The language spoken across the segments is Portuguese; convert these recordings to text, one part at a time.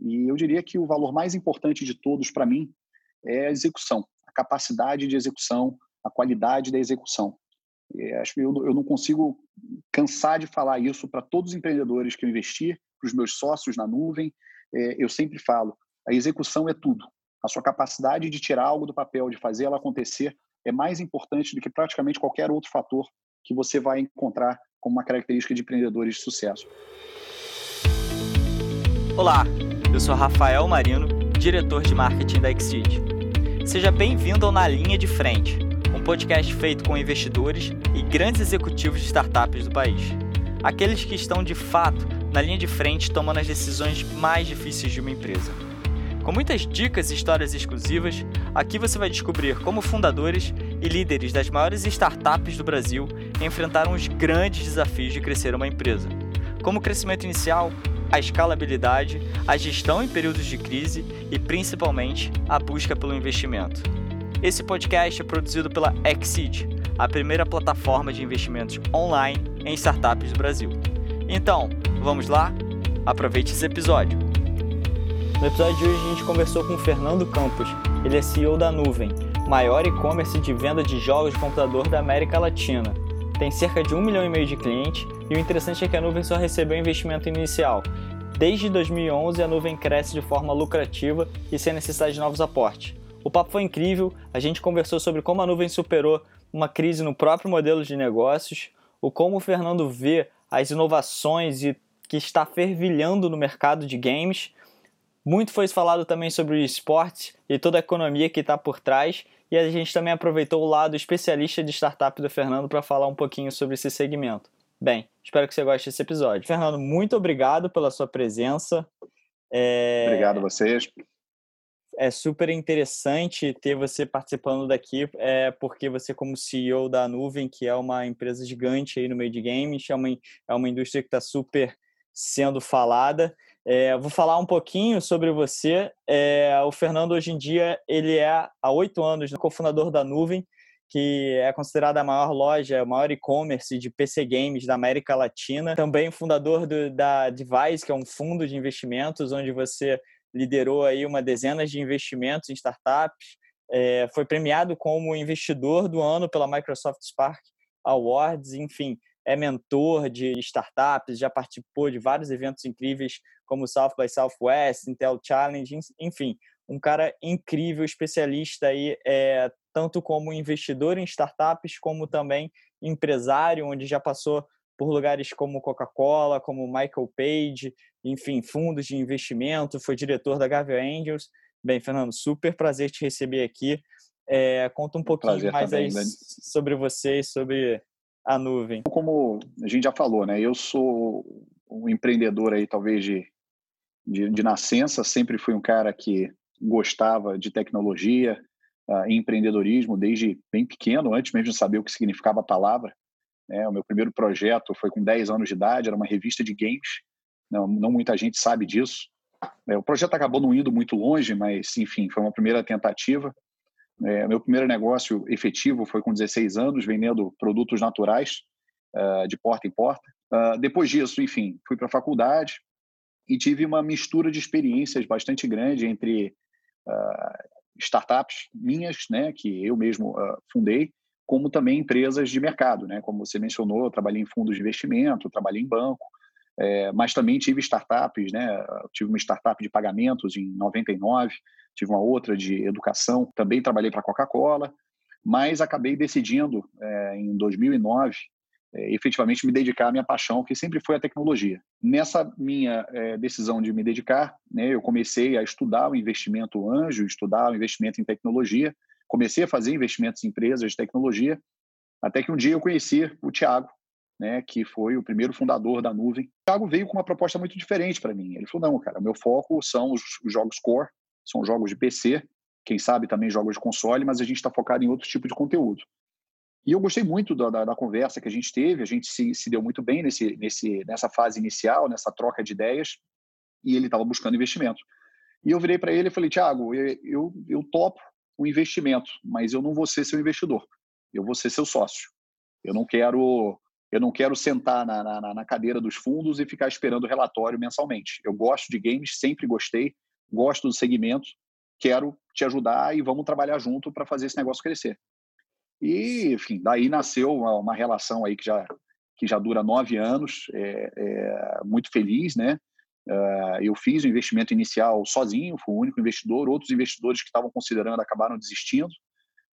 E eu diria que o valor mais importante de todos para mim é a execução, a capacidade de execução, a qualidade da execução. E acho que eu, eu não consigo cansar de falar isso para todos os empreendedores que eu investi, para os meus sócios na nuvem. É, eu sempre falo, a execução é tudo. A sua capacidade de tirar algo do papel, de fazer ela acontecer, é mais importante do que praticamente qualquer outro fator que você vai encontrar como uma característica de empreendedores de sucesso. Olá, eu sou Rafael Marino, diretor de marketing da Exceed. Seja bem-vindo ao Na Linha de Frente, um podcast feito com investidores e grandes executivos de startups do país. Aqueles que estão de fato na linha de frente tomando as decisões mais difíceis de uma empresa. Com muitas dicas e histórias exclusivas, aqui você vai descobrir como fundadores e líderes das maiores startups do Brasil enfrentaram os grandes desafios de crescer uma empresa, como o crescimento inicial, a escalabilidade, a gestão em períodos de crise e principalmente a busca pelo investimento. Esse podcast é produzido pela Exceed, a primeira plataforma de investimentos online em startups do Brasil. Então, vamos lá? Aproveite esse episódio. No episódio de hoje a gente conversou com o Fernando Campos. Ele é CEO da Nuvem, maior e-commerce de venda de jogos de computador da América Latina. Tem cerca de um milhão e meio de clientes e o interessante é que a Nuvem só recebeu investimento inicial. Desde 2011 a Nuvem cresce de forma lucrativa e sem necessidade de novos aportes. O papo foi incrível, a gente conversou sobre como a Nuvem superou uma crise no próprio modelo de negócios, o como o Fernando vê as inovações e que está fervilhando no mercado de games, muito foi falado também sobre o e toda a economia que está por trás, e a gente também aproveitou o lado especialista de startup do Fernando para falar um pouquinho sobre esse segmento. Bem, espero que você goste desse episódio. Fernando, muito obrigado pela sua presença. É... Obrigado a vocês. É super interessante ter você participando daqui, é, porque você, como CEO da Nuvem, que é uma empresa gigante aí no meio de games, é uma, é uma indústria que está super sendo falada. É, vou falar um pouquinho sobre você. É, o Fernando, hoje em dia, ele é há oito anos cofundador da Nuvem, que é considerada a maior loja, o maior e-commerce de PC Games da América Latina. Também fundador do, da Device, que é um fundo de investimentos, onde você liderou aí uma dezena de investimentos em startups. É, foi premiado como investidor do ano pela Microsoft Spark Awards, enfim, é mentor de startups, já participou de vários eventos incríveis como South by Southwest, Intel Challenge, enfim, um cara incrível, especialista aí, é, tanto como investidor em startups, como também empresário, onde já passou por lugares como Coca-Cola, como Michael Page, enfim, fundos de investimento, foi diretor da Gavial Angels. Bem, Fernando, super prazer te receber aqui. É, conta um pouquinho prazer mais também, aí né? sobre você e sobre a nuvem? Como a gente já falou, né? Eu sou um empreendedor aí, talvez de, de, de nascença, sempre fui um cara que gostava de tecnologia uh, empreendedorismo desde bem pequeno, antes mesmo de saber o que significava a palavra. Né? O meu primeiro projeto foi com 10 anos de idade, era uma revista de games, não, não muita gente sabe disso. É, o projeto acabou não indo muito longe, mas, enfim, foi uma primeira tentativa. É, meu primeiro negócio efetivo foi com 16 anos, vendendo produtos naturais uh, de porta em porta. Uh, depois disso, enfim, fui para a faculdade e tive uma mistura de experiências bastante grande entre uh, startups minhas, né, que eu mesmo fundei, como também empresas de mercado, né, como você mencionou, eu trabalhei em fundos de investimento, trabalhei em banco, é, mas também tive startups, né? Tive uma startup de pagamentos em 99, tive uma outra de educação, também trabalhei para a Coca-Cola, mas acabei decidindo é, em 2009 é, efetivamente me dedicar à minha paixão, que sempre foi a tecnologia. Nessa minha é, decisão de me dedicar, né, eu comecei a estudar o investimento anjo, estudar o investimento em tecnologia, comecei a fazer investimentos em empresas de tecnologia, até que um dia eu conheci o Tiago, né, que foi o primeiro fundador da nuvem. O Thiago veio com uma proposta muito diferente para mim. Ele falou: não, cara, o meu foco são os, os, jogos core, são jogos de PC, quem sabe também jogos de console, mas a gente está focado em outro tipo de conteúdo. E eu gostei muito da, da, da, conversa que a gente teve, a gente se, se deu muito bem nesse, nesse, nessa fase inicial, nessa troca de ideias, e ele estava buscando investimento. E eu virei para ele e falei: Tiago, eu, eu, eu topo o investimento, mas eu não vou ser seu investidor, eu vou ser seu sócio. Eu não quero eu não quero sentar na, na, na cadeira dos fundos e ficar esperando o relatório mensalmente. Eu gosto de games, sempre gostei, gosto do segmento, quero te ajudar e vamos trabalhar junto para fazer esse negócio crescer. E, enfim, daí nasceu uma, uma, relação aí que já, que já dura nove anos, é, é, muito feliz, né? Uh, eu fiz o investimento inicial sozinho, fui o único investidor, outros investidores que estavam considerando acabaram desistindo.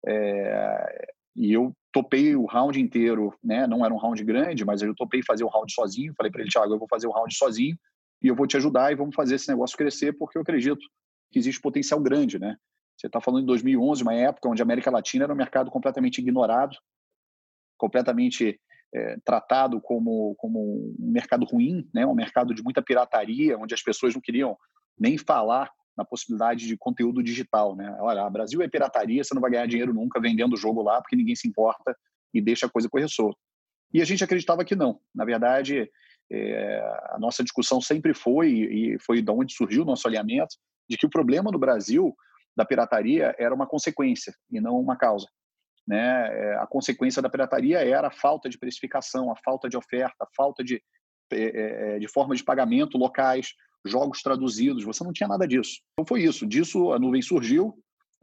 É, e eu topei o round inteiro, né? Não era um round grande, mas eu topei fazer o round sozinho. Falei para ele, Thiago, eu vou fazer o round sozinho e eu vou te ajudar e vamos fazer esse negócio crescer, porque eu acredito que existe potencial grande, né? Você está falando de 2011, uma época onde a América Latina era um mercado completamente ignorado, completamente é, tratado como, como um mercado ruim, né? um mercado de muita pirataria, onde as pessoas não queriam nem falar na possibilidade de conteúdo digital. Né? Olha, o Brasil é pirataria, você não vai ganhar dinheiro nunca vendendo o jogo lá, porque ninguém se importa e deixa a coisa correr solta. E a gente acreditava que não. Na verdade, é, a nossa discussão sempre foi, e foi de onde surgiu o nosso alinhamento, de que o problema no Brasil da pirataria era uma consequência e não uma causa. Né? É, a consequência da pirataria era a falta de precificação, a falta de oferta, a falta de, é, de forma de pagamento locais, jogos traduzidos. Você não tinha nada disso. Então foi isso. Disso a nuvem surgiu.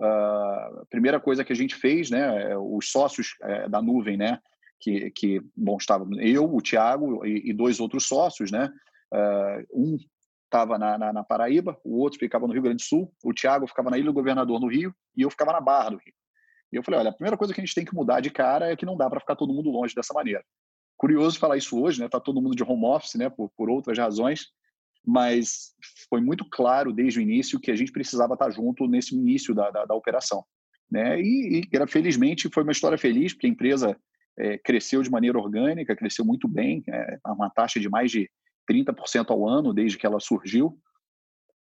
a primeira coisa que a gente fez, né, os sócios da nuvem, né, que, que bom estava eu, o Tiago e, e, dois outros sócios, né, um estava na, na, na, Paraíba, o outro ficava no Rio Grande do Sul, o Tiago ficava na Ilha do Governador no Rio e eu ficava na Barra do Rio. E eu falei, olha, a primeira coisa que a gente tem que mudar de cara é que não dá para ficar todo mundo longe dessa maneira. Curioso falar isso hoje, né? Tá todo mundo de home office, né? Por, por outras razões, mas foi muito claro desde o início que a gente precisava estar junto nesse início da, da, da operação, né? E, e era felizmente foi uma história feliz porque a empresa é, cresceu de maneira orgânica, cresceu muito bem, é, uma taxa de mais de 30% ao ano desde que ela surgiu.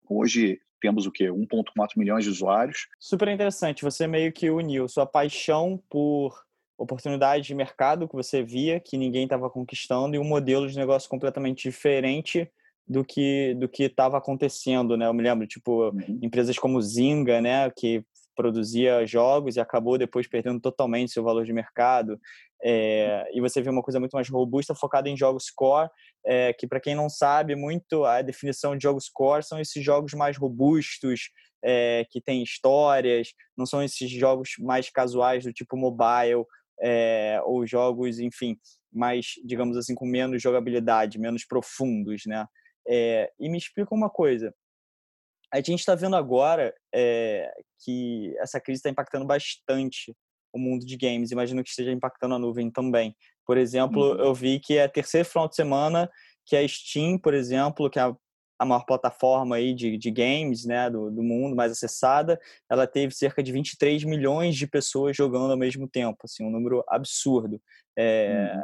Hoje temos o quê? 1,4 milhões de usuários. Super interessante. Você meio que uniu sua paixão por oportunidade de mercado que você via que ninguém estava conquistando e um modelo de negócio completamente diferente do que do que estava acontecendo, né? Eu me lembro, tipo, uhum. empresas como Zynga, né, que produzia jogos e acabou depois perdendo totalmente seu valor de mercado. É, e você vê uma coisa muito mais robusta, focada em jogos core, é, que para quem não sabe muito, a definição de jogos core são esses jogos mais robustos, é, que têm histórias, não são esses jogos mais casuais do tipo mobile, ou jogos, enfim, mais, digamos assim, com menos jogabilidade, menos profundos, né? E me explica uma coisa, a gente está vendo agora é, que essa crise está impactando bastante o mundo de games. Imagino que esteja impactando a nuvem também. Por exemplo, uhum. eu vi que é a terceira final de semana que a Steam, por exemplo, que é a, a maior plataforma aí de, de games né, do, do mundo, mais acessada, ela teve cerca de 23 milhões de pessoas jogando ao mesmo tempo, assim, um número absurdo. É, uhum.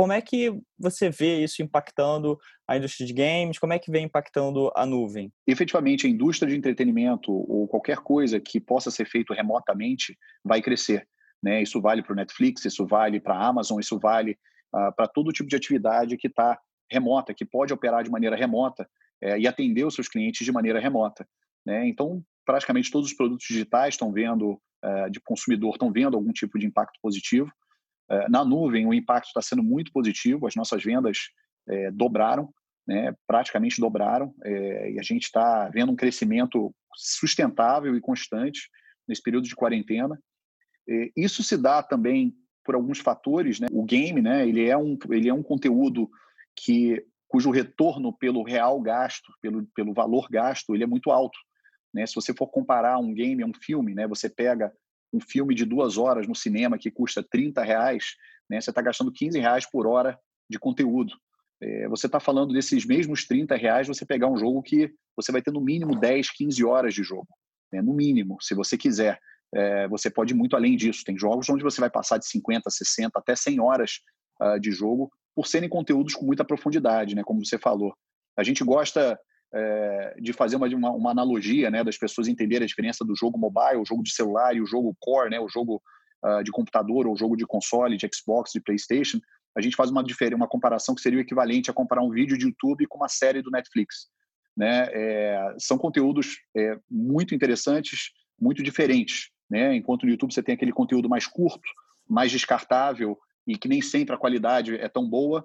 Como é que você vê isso impactando a indústria de games? Como é que vem impactando a nuvem? Efetivamente, a indústria de entretenimento ou qualquer coisa que possa ser feito remotamente vai crescer. Né? Isso vale para o Netflix, isso vale para a Amazon, isso vale uh, para todo tipo de atividade que está remota, que pode operar de maneira remota é, e atender os seus clientes de maneira remota. Né? Então, praticamente todos os produtos digitais estão vendo, uh, de consumidor, estão vendo algum tipo de impacto positivo. É, na nuvem, o impacto está sendo muito positivo, as nossas vendas é, dobraram, né, praticamente dobraram, é, e a gente está vendo um crescimento sustentável e constante nesse período de quarentena. É, isso se dá também por alguns fatores. Né? O game né, ele é, um, ele é um conteúdo que, cujo retorno pelo real gasto, pelo, pelo valor gasto, ele é muito alto. Né? Se você for comparar um game a um filme, né, você pega um filme de duas horas no cinema que custa 30 reais, né, você está gastando 15 reais por hora de conteúdo. É, você está falando desses mesmos 30 reais, você pegar um jogo que você vai ter no mínimo 10, 15 horas de jogo. Né, no mínimo, se você quiser. É, você pode ir muito além disso. Tem jogos onde você vai passar de 50, 60, até 100 horas uh, de jogo por serem conteúdos com muita profundidade, né, como você falou. A gente gosta é, de fazer uma, uma, uma, analogia, né, das pessoas entenderem a diferença do jogo mobile, o jogo de celular e o jogo core, né, o jogo uh, de computador ou o jogo de console, de Xbox, de PlayStation. A gente faz uma uma comparação que seria o equivalente a comparar um vídeo de YouTube com uma série do Netflix. Né? É, são conteúdos é, muito interessantes, muito diferentes. Né? Enquanto no YouTube você tem aquele conteúdo mais curto, mais descartável, e que nem sempre a qualidade é tão boa,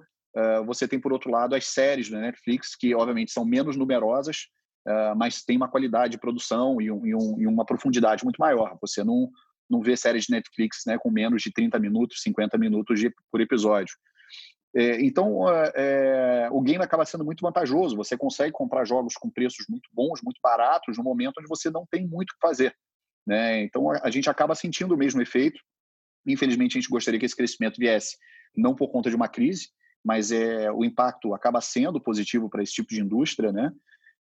você tem, por outro lado, as séries da Netflix, que obviamente são menos numerosas, uh, mas tem uma qualidade de produção e, um, e, um, e, uma profundidade muito maior. Você não, não vê séries de Netflix né, com menos de 30 minutos, 50 minutos de, por episódio. É, então, é, o game acaba sendo muito vantajoso. Você consegue comprar jogos com preços muito bons, muito baratos, no momento onde você não tem muito o que fazer. Né? Então, a, a gente acaba sentindo o mesmo efeito. Infelizmente, a gente gostaria que esse crescimento viesse não por conta de uma crise, mas é, o impacto acaba sendo positivo para esse tipo de indústria, né?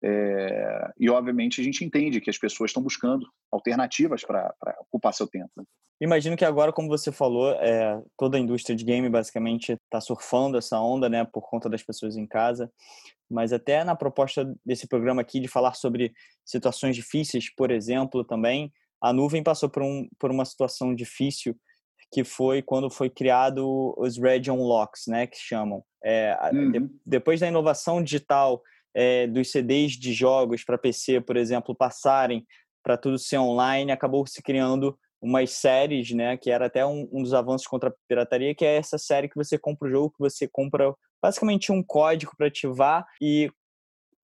É, e, obviamente, a gente entende que as pessoas estão buscando alternativas para ocupar seu tempo. Né? Imagino que agora, como você falou, é, toda a indústria de game basicamente está surfando essa onda, né, por conta das pessoas em casa. Mas até na proposta desse programa aqui de falar sobre situações difíceis, por exemplo, também, a nuvem passou por, um, por uma situação difícil que foi quando foi criado os Region Locks, né, que chamam. É, uhum. de, depois da inovação digital é, dos CDs de jogos para PC, por exemplo, passarem para tudo ser online, acabou se criando umas séries, né, que era até um, um, dos avanços contra a pirataria, que é essa série que você compra o jogo, que você compra basicamente um código para ativar e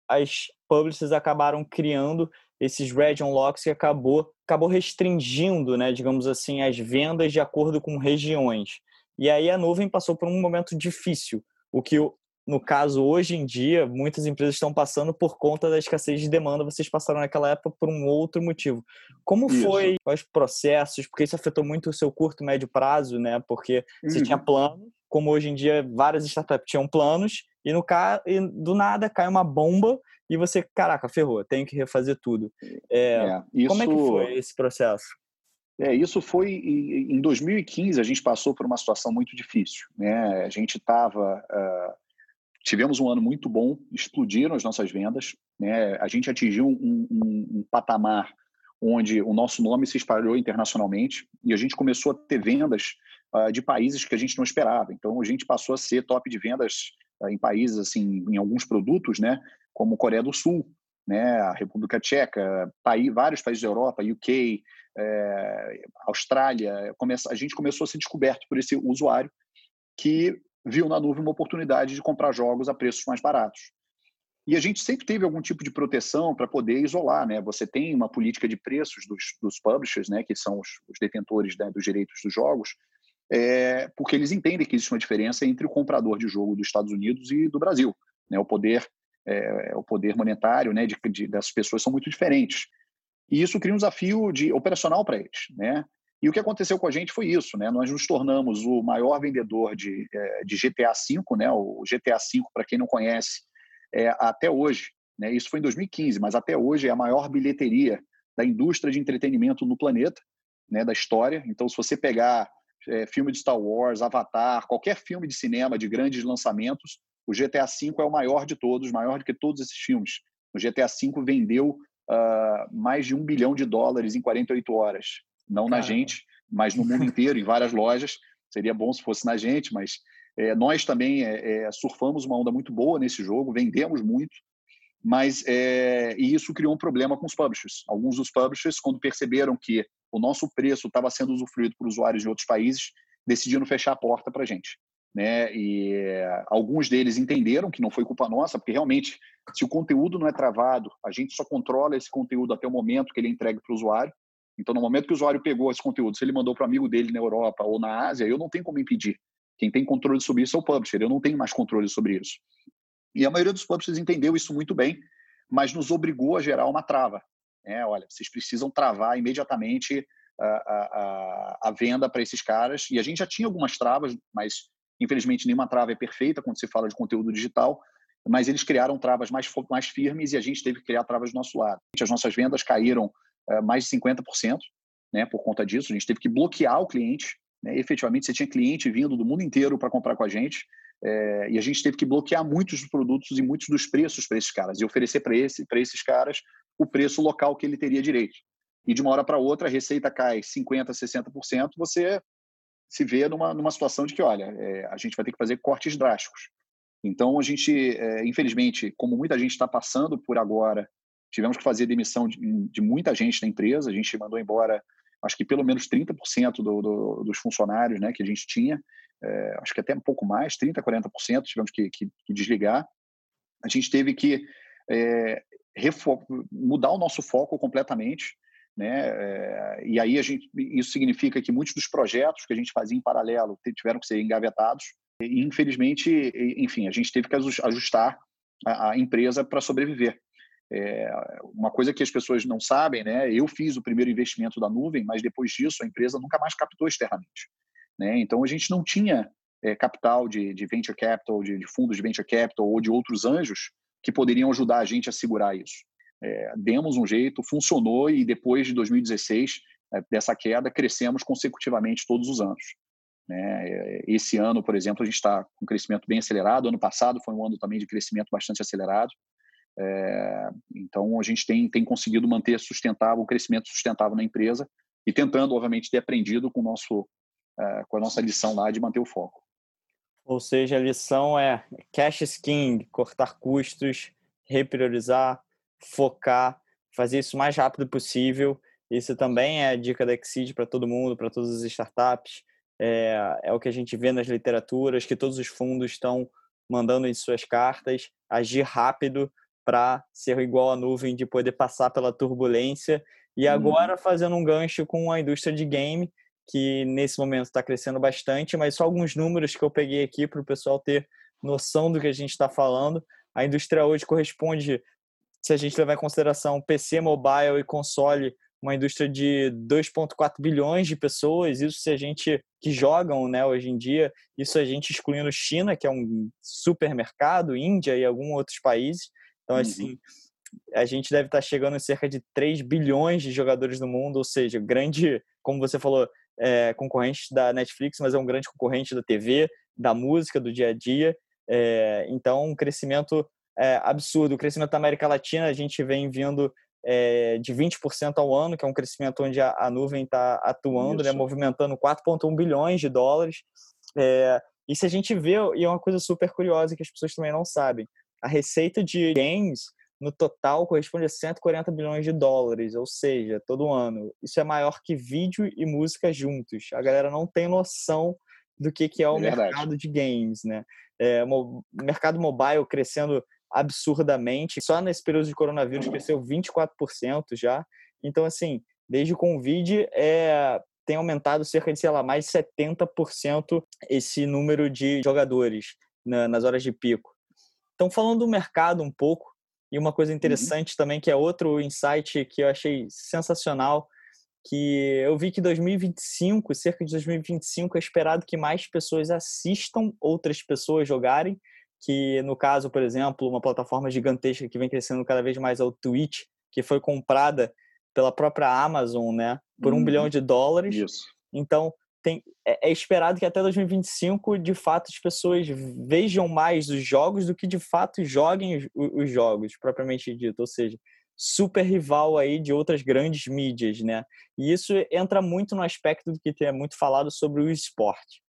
as publishers acabaram criando esses region locks que acabou acabou restringindo, né, digamos assim, as vendas de acordo com regiões. E aí a nuvem passou por um momento difícil, o que no caso, hoje em dia, muitas empresas estão passando por conta da escassez de demanda, vocês passaram naquela época por um outro motivo. Como isso. foi os processos? Porque isso afetou muito o seu curto e médio prazo, né? Porque uhum. você tinha uhum. Como hoje em dia várias startups tinham planos, e, no ca... e do nada cai uma bomba e você, caraca, ferrou, tenho que refazer tudo. É, é, isso... Como é que foi esse processo? É, isso foi em 2015 a gente passou por uma situação muito difícil, né? A gente estava uh tivemos um ano muito bom, explodiram as nossas vendas, né? A gente atingiu um, um, um, patamar onde o nosso nome se espalhou internacionalmente e a gente começou a ter vendas de países que a gente não esperava. Então a gente passou a ser top de vendas uh, em países assim, em alguns produtos, né? Como Coreia do Sul, né? A República Tcheca, país, vários países da Europa, UK, é, Austrália. Começa, a gente começou a ser descoberto por esse usuário que viu na nuvem uma oportunidade de comprar jogos a preços mais baratos. E a gente sempre teve algum tipo de proteção para poder isolar, né? Você tem uma política de preços dos, dos publishers, né, que são os, os detentores né, dos direitos dos jogos, é, porque eles entendem que existe uma diferença entre o comprador de jogo dos Estados Unidos e do Brasil, né? O poder, é, o poder monetário, né, de, de, dessas pessoas são muito diferentes. E isso cria um desafio de operacional para eles, né? E o que aconteceu com a gente foi isso, né? Nós nos tornamos o maior vendedor de, é, de GTA V, né? O GTA V, para quem não conhece, é, até hoje, né? Isso foi em 2015, mas até hoje é a maior bilheteria da indústria de entretenimento no planeta, né? Da história. Então, se você pegar é, filme de Star Wars, Avatar, qualquer filme de cinema de grandes lançamentos, o GTA V é o maior de todos, maior do que todos esses filmes. O GTA V vendeu uh, mais de um bilhão de dólares em 48 horas não Caramba. na gente, mas no mundo inteiro, em várias lojas. Seria bom se fosse na gente, mas é, nós também é, é, surfamos uma onda muito boa nesse jogo, vendemos muito, mas é, e isso criou um problema com os publishers. Alguns dos publishers, quando perceberam que o nosso preço estava sendo usufruído por usuários de outros países, decidiram fechar a porta para a gente. Né? E alguns deles entenderam que não foi culpa nossa, porque realmente, se o conteúdo não é travado, a gente só controla esse conteúdo até o momento que ele é entregue para o usuário. Então, no momento que o usuário pegou esse conteúdo, se ele mandou para amigo dele na Europa ou na Ásia, eu não tenho como impedir. Quem tem controle sobre isso é o publisher, eu não tenho mais controle sobre isso. E a maioria dos publishers entendeu isso muito bem, mas nos obrigou a gerar uma trava. É, olha, vocês precisam travar imediatamente a, a, a venda para esses caras. E a gente já tinha algumas travas, mas infelizmente nenhuma trava é perfeita quando se fala de conteúdo digital. Mas eles criaram travas mais, mais firmes e a gente teve que criar travas do nosso lado. As nossas vendas caíram eh, mais de 50%, né, por conta disso. A gente teve que bloquear o cliente. Né, efetivamente, você tinha cliente vindo do mundo inteiro para comprar com a gente. É, e a gente teve que bloquear muitos dos produtos e muitos dos preços para esses caras e oferecer para esse, esses caras o preço local que ele teria direito. E de uma hora para outra, a receita cai 50%, 60%, você se vê numa, numa situação de que, olha, é, a gente vai ter que fazer cortes drásticos. Então, a gente, é, infelizmente, como muita gente está passando por agora Tivemos que fazer demissão de, de muita gente na empresa, a gente mandou embora, acho que pelo menos 30% do, do, dos funcionários né, que a gente tinha. é, acho que até um pouco mais, 30%, 40% tivemos que, que, que desligar. A gente teve que é, mudar o nosso foco completamente, né? É, e aí a gente, isso significa que muitos dos projetos que a gente fazia em paralelo tiveram que ser engavetados. E, infelizmente, enfim, a gente teve que ajustar a, a empresa para sobreviver. É, uma coisa que as pessoas não sabem, né? Eu fiz o primeiro investimento da nuvem, mas depois disso a empresa nunca mais captou externamente. Né? Então a gente não tinha é, capital de, de, venture capital, de, de, fundos de venture capital ou de outros anjos que poderiam ajudar a gente a segurar isso. É, demos um jeito, funcionou e depois de 2016 é, dessa queda crescemos consecutivamente todos os anos. Né? É, esse ano, por exemplo, a gente está com um crescimento bem acelerado. Ano passado foi um ano também de crescimento bastante acelerado. É, então, a gente tem, tem conseguido manter sustentável, o crescimento sustentável na empresa e tentando, obviamente, ter aprendido com, o nosso, é, com a nossa lição lá de manter o foco. Ou seja, a lição é cash is king, cortar custos, repriorizar, focar, fazer isso o mais rápido possível. Isso também é a dica da Exceed para todo mundo, para todas as startups. É, é o que a gente vê nas literaturas, que todos os fundos estão mandando em suas cartas, agir rápido para ser igual à nuvem, de poder passar pela turbulência. E uhum. agora fazendo um gancho com a indústria de game, que nesse momento está crescendo bastante, mas só alguns números que eu peguei aqui para o pessoal ter noção do que a gente está falando. A indústria hoje corresponde, se a gente levar em consideração PC, mobile e console, uma indústria de 2,4 bilhões de pessoas. Isso se a gente que jogam, né, hoje em dia, isso a gente excluindo China, que é um supermercado, Índia e alguns outros países. Então, uhum. assim, a gente deve estar chegando em cerca de 3 bilhões de jogadores no mundo, ou seja, grande, como você falou, é, concorrente da Netflix, mas é um grande concorrente da TV, da música, do dia a dia. É, então, um crescimento é, absurdo. O crescimento da América Latina, a gente vem vindo é, de 20% ao ano, que é um crescimento onde a, a nuvem está atuando, né, movimentando 4,1 bilhões de dólares. É, e se a gente vê, e é uma coisa super curiosa que as pessoas também não sabem, a receita de games no total corresponde a 140 bilhões de dólares, ou seja, todo ano. Isso é maior que vídeo e música juntos. A galera não tem noção do que, que é o é mercado de games, né? É, o mercado mobile crescendo absurdamente. Só nesse período de coronavírus cresceu 24% já. Então, assim, desde o Covid é, tem aumentado cerca de, sei lá, mais de 70% esse número de jogadores na, nas horas de pico. Então, falando do mercado um pouco, e uma coisa uhum. interessante uhum. também, que é outro insight que eu achei sensacional, que eu vi que 2025, cerca de 2025, é esperado que mais pessoas assistam outras pessoas jogarem, que no caso, por exemplo, uma plataforma gigantesca que vem crescendo cada vez mais é o Twitch, que foi comprada pela própria Amazon, né, por um bilhão uhum. de dólares. Isso. Então, tem, é, é, esperado que até 2025, de fato, as pessoas vejam mais os jogos do que de fato joguem os, os jogos, propriamente dito. Ou seja, super rival aí de outras grandes mídias, né? E isso entra muito no aspecto do que é muito falado sobre o esporte.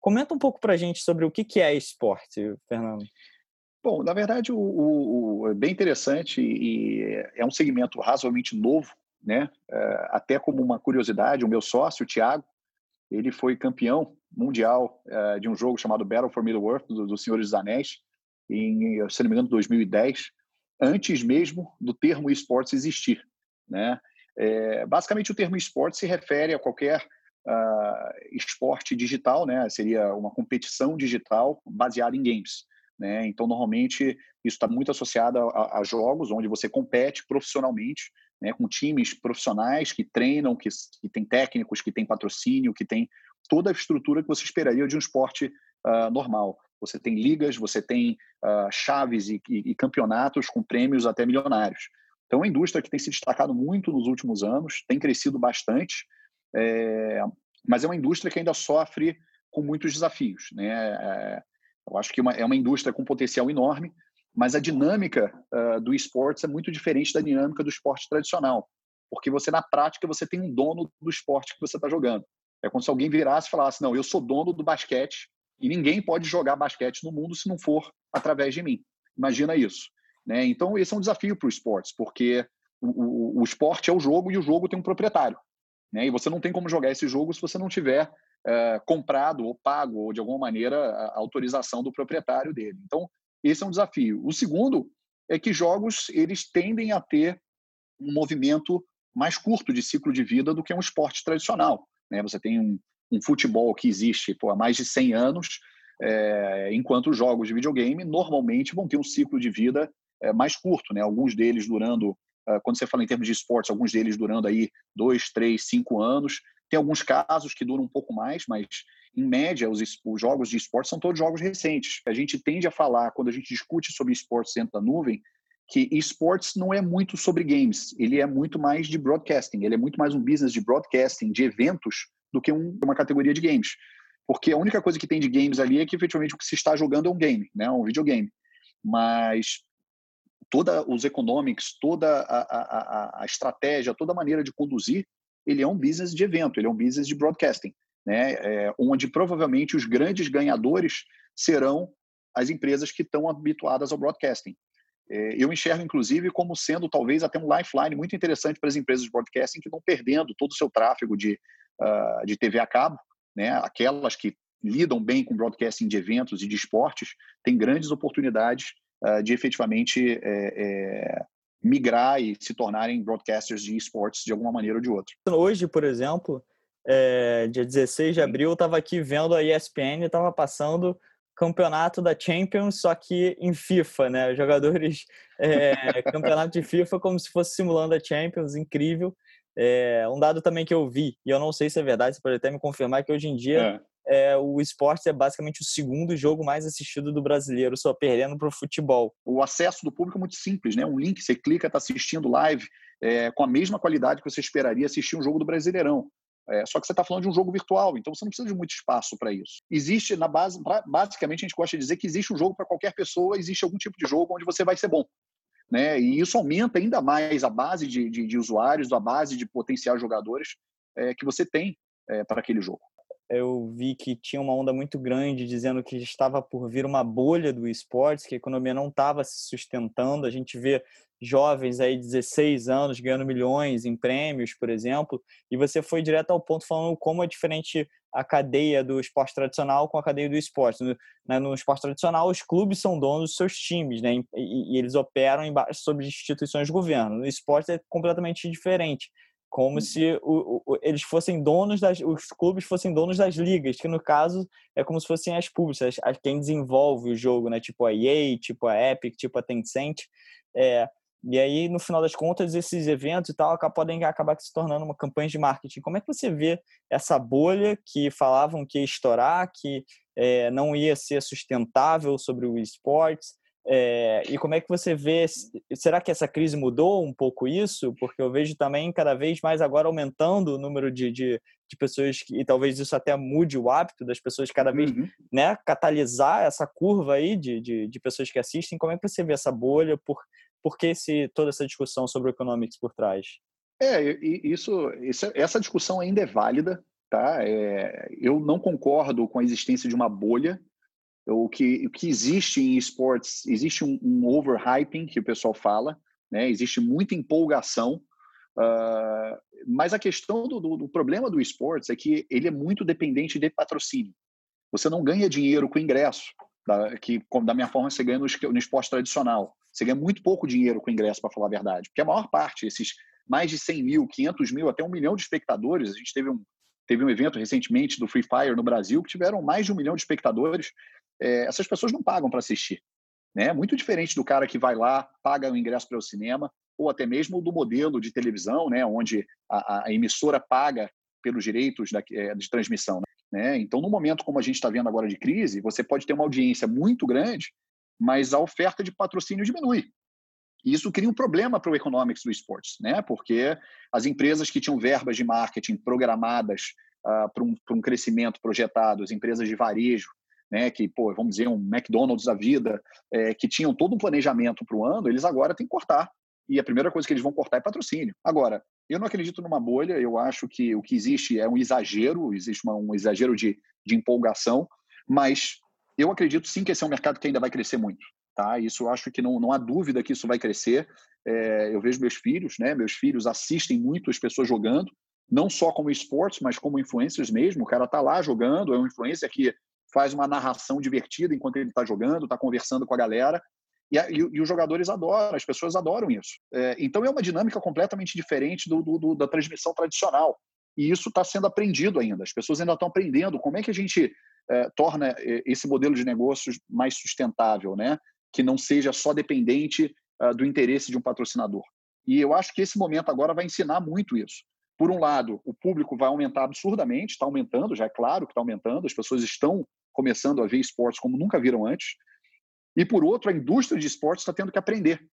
Comenta um pouco para gente sobre o que é esporte, Fernando. Bom, na verdade, o, o, é bem interessante e é um segmento razoavelmente novo, né? É, até como uma curiosidade, o meu sócio, o Thiago, ele foi campeão mundial uh, de um jogo chamado Battle for Middle-earth, do, do Senhores dos Anéis, em, se não me engano, 2010, antes mesmo do termo esportes existir. Né? É, basicamente, o termo esporte se refere a qualquer uh, esporte digital, né? seria uma competição digital baseada em games. Né? Então, normalmente, isso está muito associado a, a, jogos onde você compete profissionalmente né, com times profissionais que treinam, que, que têm técnicos, que têm patrocínio, que têm toda a estrutura que você esperaria de um esporte uh, normal. Você tem ligas, você tem uh, chaves e, e, e, campeonatos com prêmios até milionários. Então, é uma indústria que tem se destacado muito nos últimos anos, tem crescido bastante, é, mas é uma indústria que ainda sofre com muitos desafios. Né? É, eu acho que uma, é uma indústria com potencial enorme, mas a dinâmica uh, do esportes é muito diferente da dinâmica do esporte tradicional, porque você na prática você tem um dono do esporte que você está jogando. É como se alguém virasse e falasse: não, eu sou dono do basquete e ninguém pode jogar basquete no mundo se não for através de mim. Imagina isso. Né? Então esse é um desafio para o esportes, porque o, o, o esporte é o jogo e o jogo tem um proprietário. Né? E você não tem como jogar esse jogo se você não tiver é, comprado ou pago, ou de alguma maneira, a autorização do proprietário dele. Então, esse é um desafio. O segundo é que jogos eles tendem a ter um movimento mais curto de ciclo de vida do que um esporte tradicional. Né? Você tem um, um futebol que existe pô, há mais de 100 anos, é, enquanto os jogos de videogame normalmente vão ter um ciclo de vida é, mais curto, né? alguns deles durando, é, quando você fala em termos de esportes, alguns deles durando aí dois, três, cinco anos. Tem alguns casos que duram um pouco mais, mas em média os, os jogos de esportes são todos jogos recentes. A gente tende a falar, quando a gente discute sobre esportes dentro da nuvem, que esportes não é muito sobre games, ele é muito mais de broadcasting, ele é muito mais um business de broadcasting, de eventos, do que um, uma categoria de games. Porque a única coisa que tem de games ali é que efetivamente o que se está jogando é um game, né? um videogame. Mas toda os economics, toda a, a, a, estratégia, toda a maneira de conduzir, ele é um business de evento, ele é um business de broadcasting, né? É, onde provavelmente os grandes ganhadores serão as empresas que estão habituadas ao broadcasting. É, eu enxergo, inclusive, como sendo talvez até um lifeline muito interessante para as empresas de broadcasting que estão perdendo todo o seu tráfego de, uh, de TV a cabo, né? aquelas que lidam bem com broadcasting de eventos e de esportes, têm grandes oportunidades uh, de efetivamente é, migrar e se tornarem broadcasters de esportes de alguma maneira ou de outra. Hoje, por exemplo, é, dia 16 de abril, eu estava aqui vendo a ESPN, estava passando campeonato da Champions, só que em FIFA, né? Jogadores é, campeonato de FIFA como se fosse simulando a Champions, incrível. É, um dado também que eu vi, e eu não sei se é verdade, você pode até me confirmar, que hoje em dia é. é o esporte é basicamente o segundo jogo mais assistido do brasileiro, só perdendo para o futebol. O acesso do público é muito simples, né? Um link, você clica, está assistindo live, é, com a mesma qualidade que você esperaria assistir um jogo do Brasileirão. É, só que você está falando de um jogo virtual, então você não precisa de muito espaço para isso. Existe, na base, pra, basicamente, a gente gosta de dizer que existe um jogo para qualquer pessoa, existe algum tipo de jogo onde você vai ser bom. Né? E isso aumenta ainda mais a base de, de, de usuários, a base de potenciais jogadores é, que você tem é, para aquele jogo. Eu vi que tinha uma onda muito grande dizendo que estava por vir uma bolha do esportes, que a economia não estava se sustentando. A gente vê jovens aí, 16 anos, ganhando milhões em prêmios, por exemplo, e você foi direto ao ponto falando como é diferente a cadeia do esporte tradicional com a cadeia do esporte. No, né, no esporte tradicional, os clubes são donos dos seus times, né, e, e eles operam sobre instituições de governo. No esporte é completamente diferente como se o, o, eles fossem donos das os clubes fossem donos das ligas que no caso é como se fossem as públicas as, quem desenvolve o jogo né tipo a EA tipo a Epic tipo a Tencent é, e aí, no final das contas, esses eventos e tal podem acabar se tornando uma campanha de marketing. Como é que você vê essa bolha que falavam que ia estourar, que é, não ia ser sustentável sobre o esportes? É, e como é que você vê? Será que essa crise mudou um pouco isso? Porque eu vejo também cada vez mais agora aumentando o número de, de, de pessoas que, e talvez isso até mude o hábito das pessoas cada vez, uhum. né, catalisar essa curva aí de, de, de, pessoas que assistem. Como é que você vê essa bolha? Por, por que esse, toda essa discussão sobre o economics por trás? É, isso, essa discussão ainda é válida, tá? É, eu não concordo com a existência de uma bolha. O que, o que existe em esportes, existe um, um overhyping que o pessoal fala, né? Existe muita empolgação, uh, mas a questão do, do, do problema do esportes é que ele é muito dependente de patrocínio. Você não ganha dinheiro com ingresso, da, que da minha forma você ganha no, no esporte tradicional. Você ganha muito pouco dinheiro com ingresso, para falar a verdade. Porque a maior parte, esses mais de 100 mil, 500 mil, até um milhão de espectadores, a gente teve um, teve um evento recentemente do Free Fire no Brasil que tiveram mais de um milhão de espectadores. É, essas pessoas não pagam para assistir. Né? Muito diferente do cara que vai lá, paga o ingresso para o cinema, ou até mesmo do modelo de televisão, né? onde a, a emissora paga pelos direitos da, é, de transmissão. Né? Então, no momento como a gente está vendo agora de crise, você pode ter uma audiência muito grande mas a oferta de patrocínio diminui. Isso cria um problema para o economics do esportes, né? porque as empresas que tinham verbas de marketing programadas uh, para um, um crescimento projetado, as empresas de varejo, né, que, pô, vamos dizer, um McDonald's da vida, é, que tinham todo um planejamento para o ano, eles agora têm que cortar. E a primeira coisa que eles vão cortar é patrocínio. Agora, eu não acredito numa bolha, eu acho que o que existe é um exagero, existe uma, um exagero de, de empolgação, mas eu acredito sim que esse é um mercado que ainda vai crescer muito. Tá? Isso eu acho que não, não há dúvida que isso vai crescer. É, eu vejo meus filhos, né? Meus filhos assistem muito as pessoas jogando. não só como esportes, mas como influencers mesmo. O cara está lá jogando, é um influencer que faz uma narração divertida enquanto ele está jogando, está conversando com a galera. E, e, e, os jogadores adoram, as pessoas adoram isso. É, então é uma dinâmica completamente diferente do, do, do da transmissão tradicional. E isso está sendo aprendido ainda. As pessoas ainda estão aprendendo como é que a gente é, torna é, esse modelo de negócios mais sustentável, né? que não seja só dependente uh, do interesse de um patrocinador. E eu acho que esse momento agora vai ensinar muito isso. Por um lado, o público vai aumentar absurdamente, está aumentando, já é claro que está aumentando, as pessoas estão começando a ver esportes como nunca viram antes. E por outro, a indústria de esportes está tendo que aprender,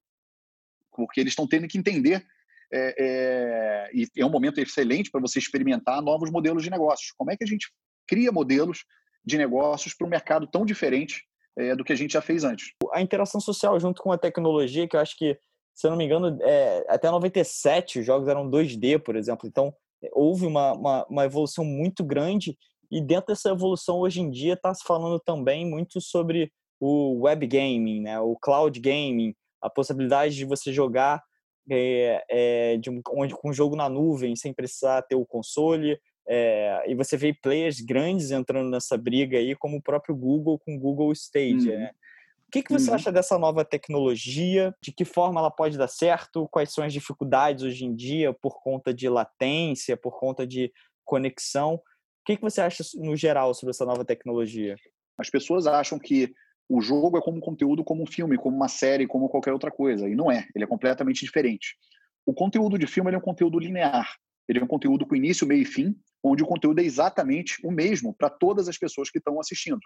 porque eles estão tendo que entender. É, é, e é um momento excelente para você experimentar novos modelos de negócios. Como é que a gente cria modelos de negócios para um mercado tão diferente é, do que a gente já fez antes. A interação social junto com a tecnologia, que eu acho que, se eu não me engano, é, até 97 os jogos eram 2D, por exemplo. Então, houve uma, uma, uma evolução muito grande e dentro dessa evolução, hoje em dia, está se falando também muito sobre o web gaming, né? o cloud gaming, a possibilidade de você jogar é, é, de um, onde, com um jogo na nuvem sem precisar ter o console, é, e você vê players grandes entrando nessa briga aí, como o próprio Google com o Google Stadia. Uhum. Né? O que, que você uhum. acha dessa nova tecnologia? De que forma ela pode dar certo? Quais são as dificuldades hoje em dia por conta de latência, por conta de conexão? O que, que você acha no geral sobre essa nova tecnologia? As pessoas acham que o jogo é como um conteúdo, como um filme, como uma série, como qualquer outra coisa. E não é. Ele é completamente diferente. O conteúdo de filme é um conteúdo linear. Ele é um conteúdo com início, meio e fim, onde o conteúdo é exatamente o mesmo para todas as pessoas que estão assistindo.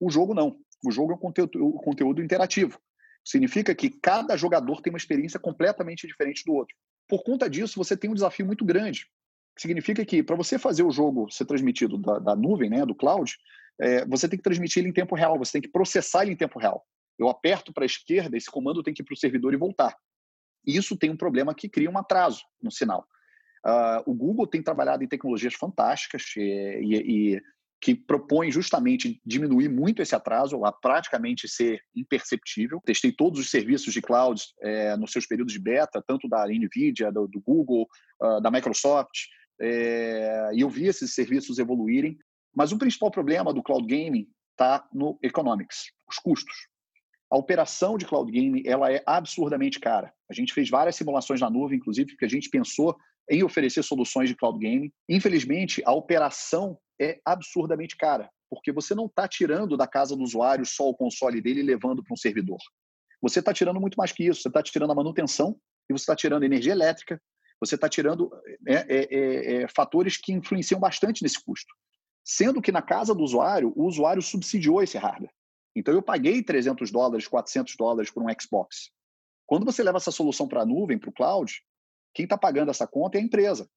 O jogo não. O jogo é um conteúdo, um conteúdo interativo. Significa que cada jogador tem uma experiência completamente diferente do outro. Por conta disso, você tem um desafio muito grande. Significa que para você fazer o jogo ser transmitido da, da nuvem, né, do cloud, é, você tem que transmitir ele em tempo real, você tem que processar ele em tempo real. Eu aperto para a esquerda, esse comando tem que ir para o servidor e voltar. E isso tem um problema que cria um atraso no sinal. Uh, o Google tem trabalhado em tecnologias fantásticas e, e, e, que propõem justamente diminuir muito esse atraso, a praticamente ser imperceptível. Testei todos os serviços de cloud é, nos seus períodos de beta, tanto da NVIDIA, do, do Google, uh, da Microsoft, é, e eu vi esses serviços evoluírem. Mas o principal problema do cloud gaming está no economics, os custos. A operação de cloud gaming ela é absurdamente cara. A gente fez várias simulações na nuvem, inclusive, porque a gente pensou em oferecer soluções de cloud gaming. Infelizmente, a operação é absurdamente cara, porque você não está tirando da casa do usuário só o console dele e levando para um servidor. Você está tirando muito mais que isso. Você está tirando a manutenção e você está tirando energia elétrica. Você está tirando é, é, é, é, fatores que influenciam bastante nesse custo. Sendo que na casa do usuário, o usuário subsidiou esse hardware. Então eu paguei 300 dólares, 400 dólares por um Xbox. Quando você leva essa solução para a nuvem, para o cloud, quem está pagando essa conta é a empresa,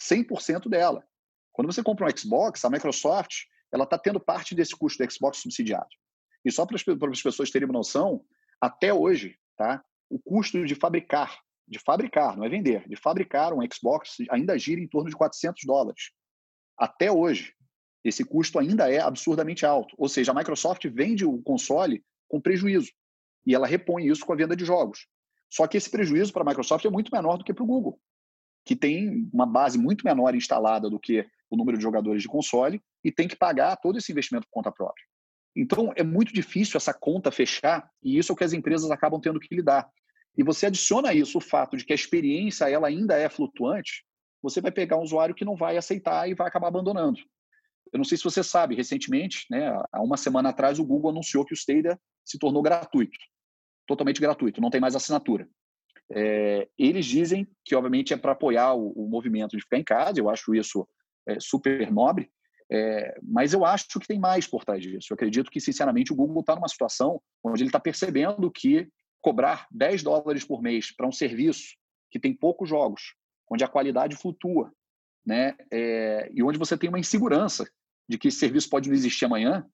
100% dela. Quando você compra um Xbox, a Microsoft ela está tendo parte desse custo do Xbox subsidiado. E só para as pessoas terem uma noção, até hoje, tá, o custo de fabricar, de fabricar, não é vender, de fabricar um Xbox ainda gira em torno de 400 dólares. Até hoje, esse custo ainda é absurdamente alto. Ou seja, a Microsoft vende o console com prejuízo e ela repõe isso com a venda de jogos. Só que esse prejuízo para a Microsoft é muito menor do que para o Google, que tem uma base muito menor instalada do que o número de jogadores de console e tem que pagar todo esse investimento por conta própria. Então, é muito difícil essa conta fechar e isso é o que as empresas acabam tendo que lidar. E você adiciona isso o fato de que a experiência ela ainda é flutuante, você vai pegar um usuário que não vai aceitar e vai acabar abandonando. Eu não sei se você sabe, recentemente, né, há uma semana atrás, o Google anunciou que o Stadia se tornou gratuito totalmente gratuito, não tem mais assinatura. É, eles dizem que, obviamente, é para apoiar o, o, movimento de ficar em casa, eu acho isso é, super nobre, é, mas eu acho que tem mais por trás disso. Eu acredito que, sinceramente, o Google está numa situação onde ele está percebendo que cobrar 10 dólares por mês para um serviço que tem poucos jogos, onde a qualidade flutua, né, é, e onde você tem uma insegurança de que esse serviço pode não existir amanhã,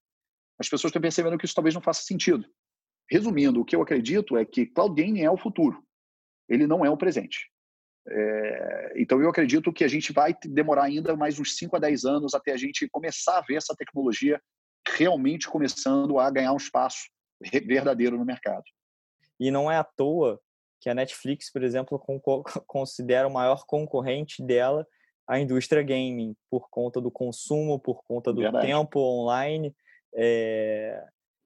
as pessoas estão percebendo que isso talvez não faça sentido. Resumindo, o que eu acredito é que cloud gaming é o futuro, ele não é o presente. É, então, eu acredito que a gente vai demorar ainda mais uns 5 a 10 anos até a gente começar a ver essa tecnologia realmente começando a ganhar um espaço verdadeiro no mercado. E não é à toa que a Netflix, por exemplo, considera o maior concorrente dela a indústria gaming por conta do consumo, por conta do Verdade. tempo online. É...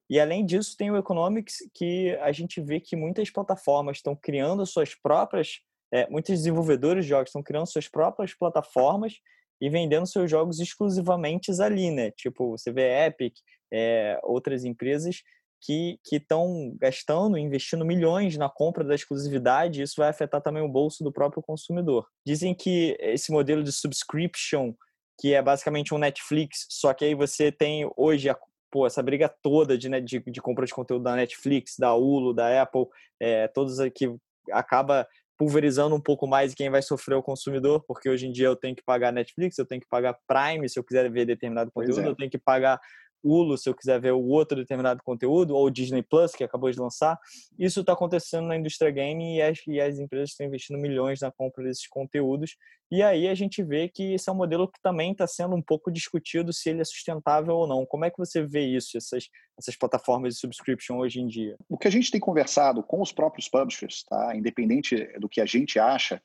E além disso, tem o Economics, que a gente vê que muitas plataformas estão criando suas próprias, é, muitos desenvolvedores de jogos estão criando suas próprias plataformas e vendendo seus jogos exclusivamente ali, né? Tipo, você vê Epic, é, outras empresas que estão gastando, investindo milhões na compra da exclusividade, isso vai afetar também o bolso do próprio consumidor. Dizem que esse modelo de subscription, que é basicamente um Netflix, só que aí você tem hoje a, pô, essa briga toda de, né, de, de, compra de conteúdo da Netflix, da Hulu, da Apple, é, todos que acaba pulverizando um pouco mais quem vai sofrer o consumidor, porque hoje em dia eu tenho que pagar Netflix, eu tenho que pagar Prime se eu quiser ver determinado conteúdo, é. eu tenho que pagar Hulu, se eu quiser ver o outro determinado conteúdo, ou Disney Plus, que acabou de lançar. Isso está acontecendo na indústria game e as, e as empresas estão investindo milhões na compra desses conteúdos. E aí a gente vê que esse é um modelo que também está sendo um pouco discutido se ele é sustentável ou não. Como é que você vê isso, essas, essas plataformas de subscription hoje em dia? O que a gente tem conversado com os próprios publishers, tá? independente do que a gente acha,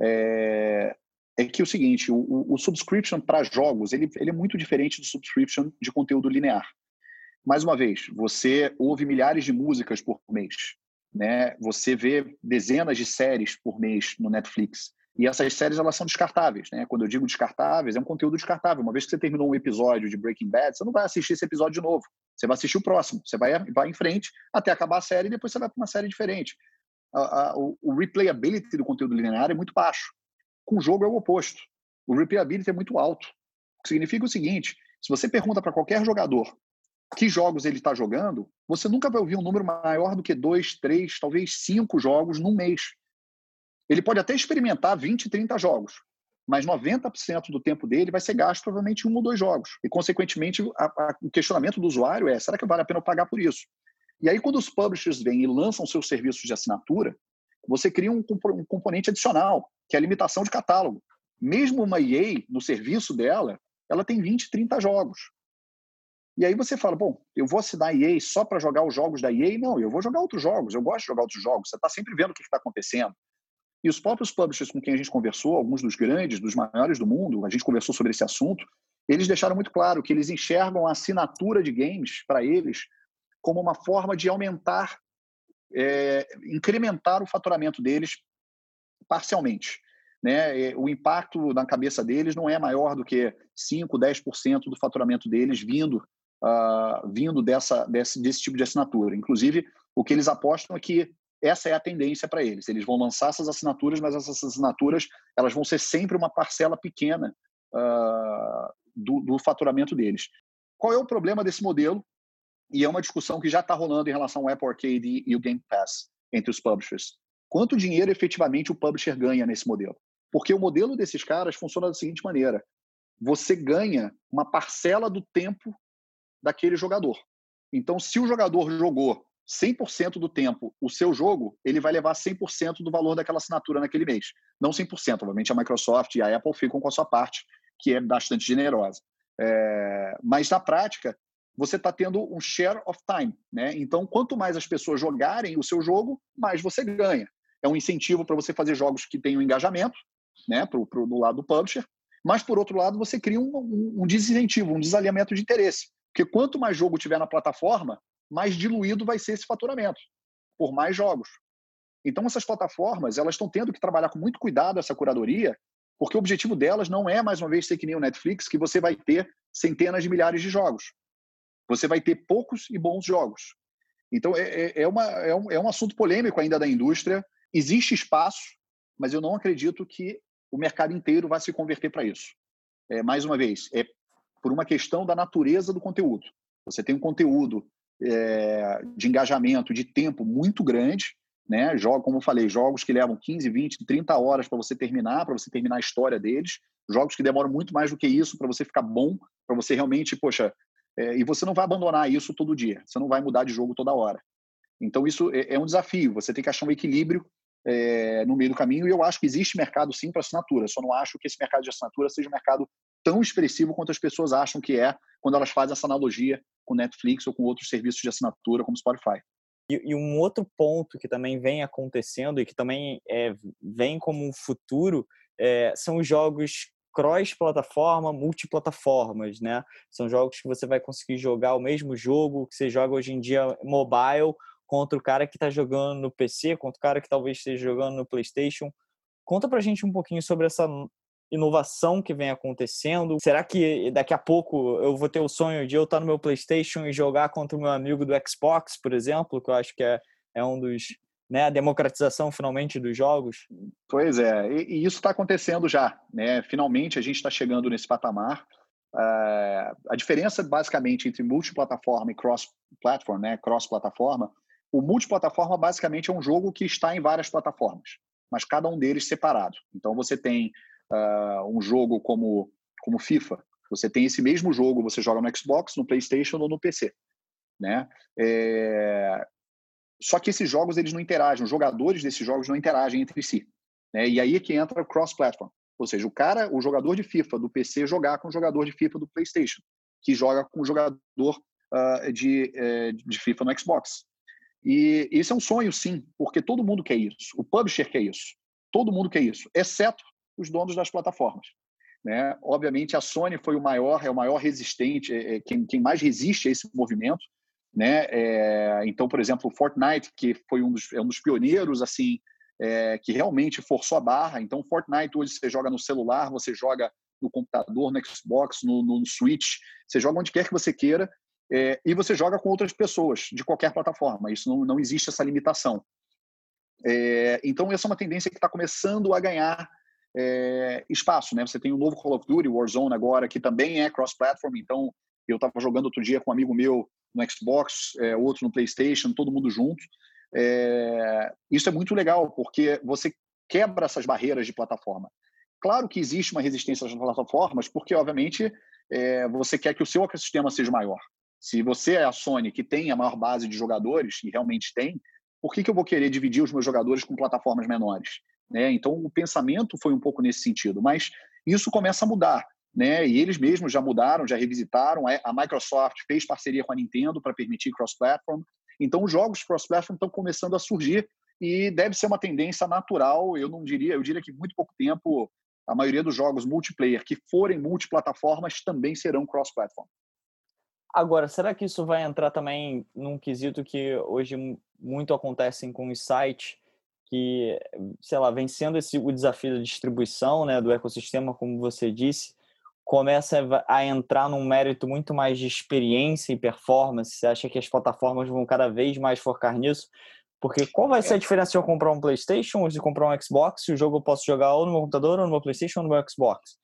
é, é que é o seguinte, o, o subscription para jogos, ele, ele é muito diferente do subscription de conteúdo linear. Mais uma vez, você ouve milhares de músicas por mês, né? Você vê dezenas de séries por mês no Netflix. E essas séries elas são descartáveis, né? Quando eu digo descartáveis, é um conteúdo descartável. Uma vez que você terminou um episódio de Breaking Bad, você não vai assistir esse episódio de novo. Você vai assistir o próximo. Você vai, vai em frente até acabar a série e depois você vai para uma série diferente. A, a, o, o replayability do conteúdo linear é muito baixo. Com o jogo é o oposto. O replayability é muito alto. O que significa o seguinte: se você pergunta para qualquer jogador que jogos ele está jogando, você nunca vai ouvir um número maior do que dois, três, talvez cinco jogos num mês. Ele pode até experimentar 20, 30 jogos, mas 90% do tempo dele vai ser gasto provavelmente em um ou dois jogos. E, consequentemente, a, a, o questionamento do usuário é: será que vale a pena eu pagar por isso? E aí, quando os publishers vêm e lançam seus serviços de assinatura, você cria um, um componente adicional, que é a limitação de catálogo. Mesmo uma EA, no serviço dela, ela tem 20, 30 jogos. E aí você fala, bom, eu vou assinar a EA só para jogar os jogos da EA? Não, eu vou jogar outros jogos, eu gosto de jogar outros jogos. Você está sempre vendo o que está acontecendo. E os próprios publishers com quem a gente conversou, alguns dos grandes, dos maiores do mundo, a gente conversou sobre esse assunto, eles deixaram muito claro que eles enxergam a assinatura de games para eles como uma forma de aumentar é, incrementar o faturamento deles parcialmente. Né? O impacto na cabeça deles não é maior do que 5, 10% do faturamento deles vindo, uh, vindo dessa, desse, desse tipo de assinatura. Inclusive, o que eles apostam é que essa é a tendência para eles. Eles vão lançar essas assinaturas, mas essas assinaturas elas vão ser sempre uma parcela pequena uh, do, do faturamento deles. Qual é o problema desse modelo? e é uma discussão que já está rolando em relação ao Apple Arcade e o Game Pass entre os publishers. Quanto dinheiro efetivamente o publisher ganha nesse modelo? Porque o modelo desses caras funciona da seguinte maneira: você ganha uma parcela do tempo daquele jogador. Então, se o jogador jogou 100% do tempo o seu jogo, ele vai levar 100% do valor daquela assinatura naquele mês. Não 100%, obviamente a Microsoft e a Apple ficam com a sua parte, que é bastante generosa. É... mas na prática, você está tendo um share of time. Né? Então, quanto mais as pessoas jogarem o seu jogo, mais você ganha. É um incentivo para você fazer jogos que tenham engajamento, né, pro, pro, do lado do publisher, mas, por outro lado, você cria um, um, um desincentivo, um desalinhamento de interesse. Porque quanto mais jogo tiver na plataforma, mais diluído vai ser esse faturamento, por mais jogos. Então, essas plataformas elas estão tendo que trabalhar com muito cuidado essa curadoria, porque o objetivo delas não é, mais uma vez, ser que nem o Netflix, que você vai ter centenas de milhares de jogos você vai ter poucos e bons jogos. Então, é, é, é, uma, é, um, é um assunto polêmico ainda da indústria. Existe espaço, mas eu não acredito que o mercado inteiro vai se converter para isso. É, mais uma vez, é por uma questão da natureza do conteúdo. Você tem um conteúdo é, de engajamento, de tempo muito grande, né? Jogo, como eu falei, jogos que levam 15, 20, 30 horas para você terminar, para você terminar a história deles, jogos que demoram muito mais do que isso para você ficar bom, para você realmente, poxa, é, e você não vai abandonar isso todo dia, você não vai mudar de jogo toda hora. Então, isso é, é um desafio, você tem que achar um equilíbrio é, no meio do caminho, e eu acho que existe mercado sim para assinatura, só não acho que esse mercado de assinatura seja um mercado tão expressivo quanto as pessoas acham que é quando elas fazem essa analogia com Netflix ou com outros serviços de assinatura como Spotify. E, e um outro ponto que também vem acontecendo e que também é, vem como um futuro é, são os jogos cross-plataforma, multiplataformas, né? São jogos que você vai conseguir jogar o mesmo jogo que você joga hoje em dia mobile contra o cara que está jogando no PC, contra o cara que talvez esteja jogando no PlayStation. Conta pra gente um pouquinho sobre essa inovação que vem acontecendo? Será que daqui a pouco eu vou ter o sonho de eu estar no meu PlayStation e jogar contra o meu amigo do Xbox, por exemplo, que eu acho que é, é um dos. Né, a democratização finalmente dos jogos? Pois é, e, e isso está acontecendo já. Né? Finalmente a gente está chegando nesse patamar. Uh, a diferença basicamente entre multiplataforma e cross-platform, né, cross-plataforma, o multiplataforma basicamente é um jogo que está em várias plataformas, mas cada um deles separado. Então você tem uh, um jogo como, como FIFA. Você tem esse mesmo jogo, você joga no Xbox, no PlayStation ou no PC. Né? É... Só que esses jogos eles não interagem, os jogadores desses jogos não interagem entre si. Né? E aí é que entra o cross-platform. Ou seja, o cara, o jogador de FIFA do PC jogar com o jogador de FIFA do PlayStation, que joga com o jogador uh, de, uh, de FIFA no Xbox. E esse é um sonho, sim, porque todo mundo quer isso. O publisher quer isso. Todo mundo quer isso, exceto os donos das plataformas. Né? Obviamente, a Sony foi o maior, é o maior resistente, é, é, quem, quem mais resiste a esse movimento. Né? É, então, por exemplo, o Fortnite, que foi um dos, é um dos pioneiros, assim, é, que realmente forçou a barra. Então, Fortnite hoje você joga no celular, você joga no computador, no Xbox, no, no Switch, você joga onde quer que você queira é, e você joga com outras pessoas de qualquer plataforma. Isso não, não existe essa limitação. É, então, essa é uma tendência que está começando a ganhar é, espaço, né? Você tem o novo Call of Duty, Warzone agora, que também é cross-platform, então eu estava jogando outro dia com um amigo meu no Xbox, é, outro no PlayStation, todo mundo junto. É, isso é muito legal, porque você quebra essas barreiras de plataforma. Claro que existe uma resistência às plataformas, porque, obviamente, é, você quer que o seu ecossistema seja maior. Se você é a Sony, que tem a maior base de jogadores, e realmente tem, por que, que eu vou querer dividir os meus jogadores com plataformas menores? Né? Então, o pensamento foi um pouco nesse sentido, mas isso começa a mudar. Né? E eles mesmos já mudaram, já revisitaram. A Microsoft fez parceria com a Nintendo para permitir cross-platform. Então, os jogos cross-platform estão começando a surgir e deve ser uma tendência natural. Eu não diria, eu diria que muito pouco tempo a maioria dos jogos multiplayer que forem multiplataformas também serão cross-platform. Agora, será que isso vai entrar também num quesito que hoje muito acontece com os sites, que, sei lá, vencendo esse, o desafio da distribuição, né, do ecossistema, como você disse, começa a entrar num mérito muito mais de experiência e performance? Você acha que as plataformas vão cada vez mais focar nisso? Porque qual vai ser a é. diferença se eu comprar um PlayStation ou se comprar um Xbox? Se o jogo eu posso jogar ou no meu computador, ou no meu PlayStation, ou no meu Xbox?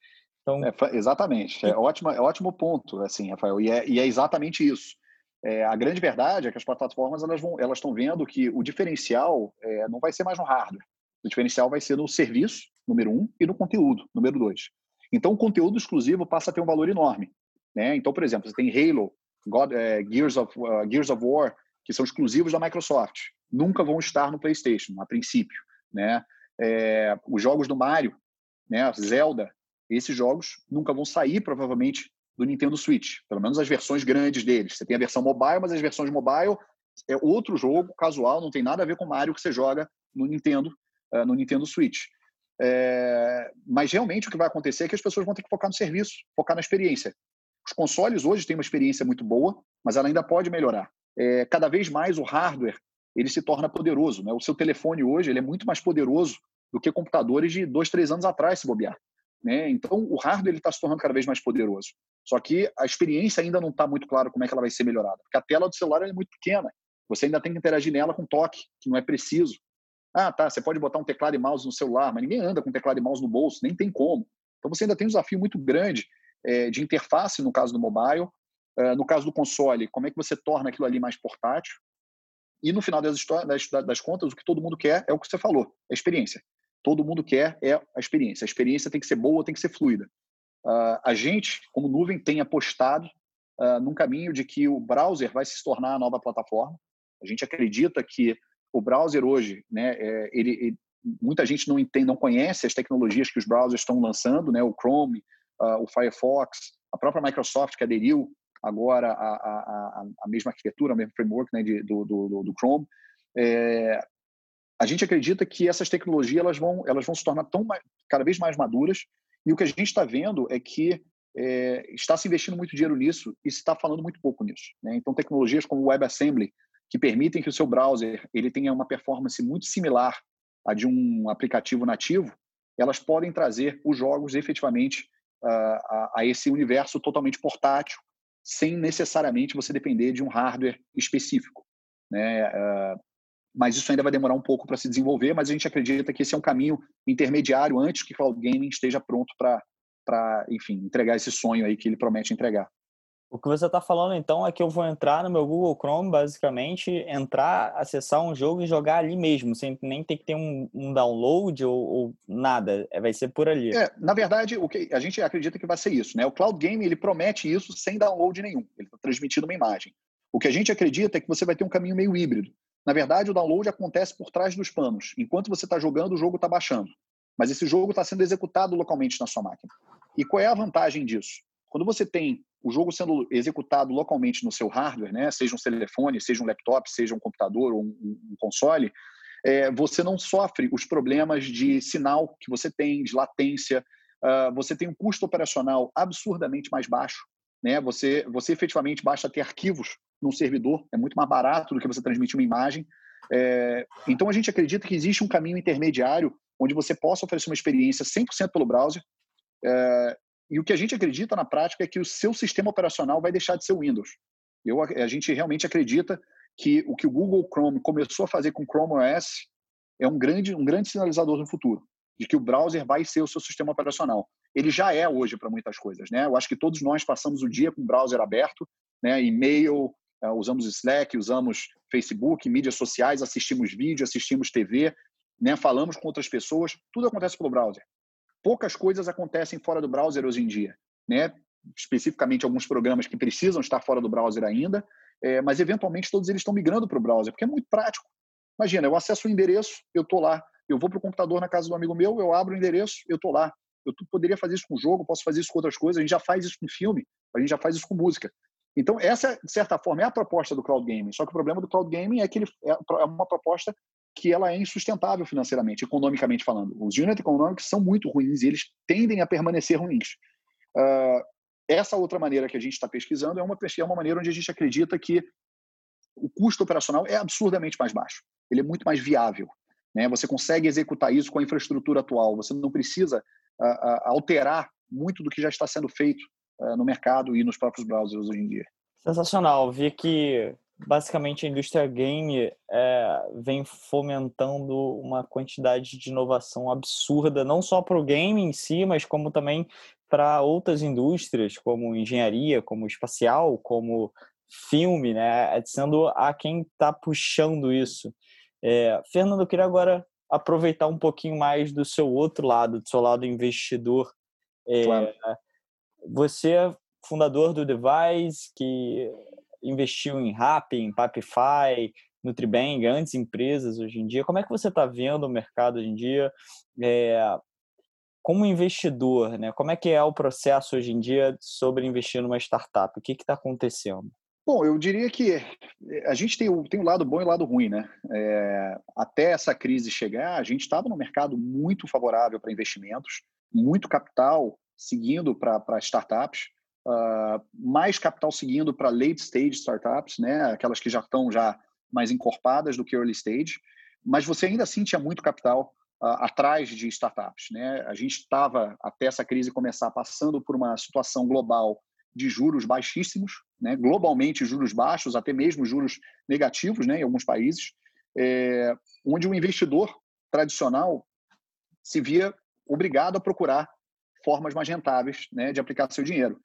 Então... É, exatamente. É ótimo, é ótimo ponto, assim, Rafael. E é, e é exatamente isso. É, a grande verdade é que as plataformas elas vão, elas estão vendo que o diferencial é, não vai ser mais no hardware. O diferencial vai ser no serviço, número um, e no conteúdo, número dois. Então, o conteúdo exclusivo passa a ter um valor enorme. Né? Então, por exemplo, você tem Halo, God, é, Gears, of, uh, Gears of War, que são exclusivos da Microsoft. Nunca vão estar no PlayStation, a princípio. Né? É, os jogos do Mario, né? Zelda, esses jogos nunca vão sair, provavelmente, do Nintendo Switch, pelo menos as versões grandes deles. Você tem a versão mobile, mas as versões mobile é outro jogo casual, não tem nada a ver com o Mario que você joga no Nintendo, uh, no Nintendo Switch. É, mas realmente o que vai acontecer é que as pessoas vão ter que focar no serviço, focar na experiência. Os consoles hoje têm uma experiência muito boa, mas ela ainda pode melhorar. É, cada vez mais o hardware ele se torna poderoso. Né? O seu telefone hoje ele é muito mais poderoso do que computadores de dois, três anos atrás, se bobear. Né? Então, o hardware está se tornando cada vez mais poderoso. Só que a experiência ainda não está muito claro como é que ela vai ser melhorada, porque a tela do celular é muito pequena. Você ainda tem que interagir nela com toque, que não é preciso. Ah, tá, você pode botar um teclado e mouse no celular, mas ninguém anda com teclado e mouse no bolso, nem tem como. Então, você ainda tem um desafio muito grande é, de interface no caso do mobile. Uh, no caso do console, como é que você torna aquilo ali mais portátil? E no final das, das, das contas, o que todo mundo quer é o que você falou, é a experiência todo mundo quer é a experiência. A experiência tem que ser boa, tem que ser fluida. Uh, a gente, como nuvem, tem apostado uh, num caminho de que o browser vai se tornar a nova plataforma. A gente acredita que o browser hoje, né, é, ele, ele, muita gente não entende, não conhece as tecnologias que os browsers estão lançando, né, o Chrome, uh, o Firefox, a própria Microsoft que aderiu agora à, à, à mesma arquitetura, ao mesmo framework né, de, do, do, do, Chrome. É, a gente acredita que essas tecnologias elas vão, elas vão se tornar tão cada vez mais maduras E o que a gente está vendo é que é, está se investindo muito dinheiro nisso e se está falando muito pouco nisso. Né? Então, tecnologias como o WebAssembly, que permitem que o seu browser ele tenha uma performance muito similar à de um aplicativo nativo, elas podem trazer os jogos efetivamente uh, a, a, esse universo totalmente portátil, sem necessariamente você depender de um hardware específico. Né? Uh, mas isso ainda vai demorar um pouco para se desenvolver, mas a gente acredita que esse é um caminho intermediário antes que o cloud gaming esteja pronto para, enfim, entregar esse sonho aí que ele promete entregar. O que você está falando então é que eu vou entrar no meu Google Chrome, basicamente, entrar, acessar um jogo e jogar ali mesmo, sem nem ter que ter um, um download ou, ou, nada. É, vai ser por ali. É, na verdade, o que a gente acredita que vai ser isso, né? O Cloud Game ele promete isso sem download nenhum. Ele está transmitindo uma imagem. O que a gente acredita é que você vai ter um caminho meio híbrido. Na verdade, o download acontece por trás dos panos. Enquanto você está jogando, o jogo está baixando. Mas esse jogo está sendo executado localmente na sua máquina. E qual é a vantagem disso? Quando você tem o jogo sendo executado localmente no seu hardware, né, seja um telefone, seja um laptop, seja um computador ou um, um console, é, você não sofre os problemas de sinal que você tem, de latência. Uh, você tem um custo operacional absurdamente mais baixo. Né? Você, você efetivamente basta ter arquivos num servidor, é muito mais barato do que você transmitir uma imagem. É, então a gente acredita que existe um caminho intermediário onde você possa oferecer uma experiência 100% pelo browser é, e o que a gente acredita na prática é que o seu sistema operacional vai deixar de ser o Windows. Eu, a gente realmente acredita que o que o Google Chrome começou a fazer com o Chrome OS é um grande, um grande sinalizador no futuro, de que o browser vai ser o seu sistema operacional. Ele já é hoje para muitas coisas, né? Eu acho que todos nós passamos o dia com o browser aberto, né? E-mail, uh, usamos Slack, usamos Facebook, mídias sociais, assistimos vídeo, assistimos TV, né? Falamos com outras pessoas, tudo acontece pelo browser poucas coisas acontecem fora do browser hoje em dia, né? Especificamente alguns programas que precisam estar fora do browser ainda, é, mas eventualmente todos eles estão migrando para o browser, porque é muito prático. Imagina, eu acesso o endereço, eu estou lá. Eu vou para o computador na casa do amigo meu, eu abro o endereço, eu estou lá. Eu poderia fazer isso com jogo, posso fazer isso com outras coisas. A gente já faz isso com filme, a gente já faz isso com música. Então, essa, de certa forma, é a proposta do cloud gaming. Só que o problema do cloud gaming é que ele é, é uma proposta que ela é insustentável financeiramente, economicamente falando. Os unit economics são muito ruins e eles tendem a permanecer ruins. Uh, essa outra maneira que a gente está pesquisando é uma, é uma maneira onde a gente acredita que o custo operacional é absurdamente mais baixo. Ele é muito mais viável. Né? Você consegue executar isso com a infraestrutura atual. Você não precisa alterar muito do que já está sendo feito no mercado e nos próprios browsers hoje em dia. Sensacional. Vi que basicamente a indústria game é, vem fomentando uma quantidade de inovação absurda, não só para o game em si, mas como também para outras indústrias, como engenharia, como espacial, como filme, né? Sendo a quem está puxando isso. É, Fernando, eu queria agora aproveitar um pouquinho mais do seu outro lado, do seu lado investidor. É, claro. Você é fundador do Device, que investiu em Rappi, em Papify, Nutribang, grandes empresas hoje em dia. Como é que você está vendo o mercado hoje em dia? É, como investidor, né? Como é que é o processo hoje em dia sobre investir numa startup? O que está acontecendo? Bom, eu diria que a gente tem tem o lado bom e o lado ruim, né? É, até essa crise chegar, a gente estava num mercado muito favorável para investimentos, muito capital seguindo para startups uh, mais capital seguindo para late stage startups, né? aquelas que já estão já mais encorpadas do que early stage, mas você ainda assim tinha muito capital uh, atrás de startups. Né? A gente estava, até essa crise começar, passando por uma situação global de juros baixíssimos, né? globalmente juros baixos, até mesmo juros negativos né? em alguns países, é, onde o investidor tradicional se via obrigado a procurar formas mais rentáveis né, de aplicar seu dinheiro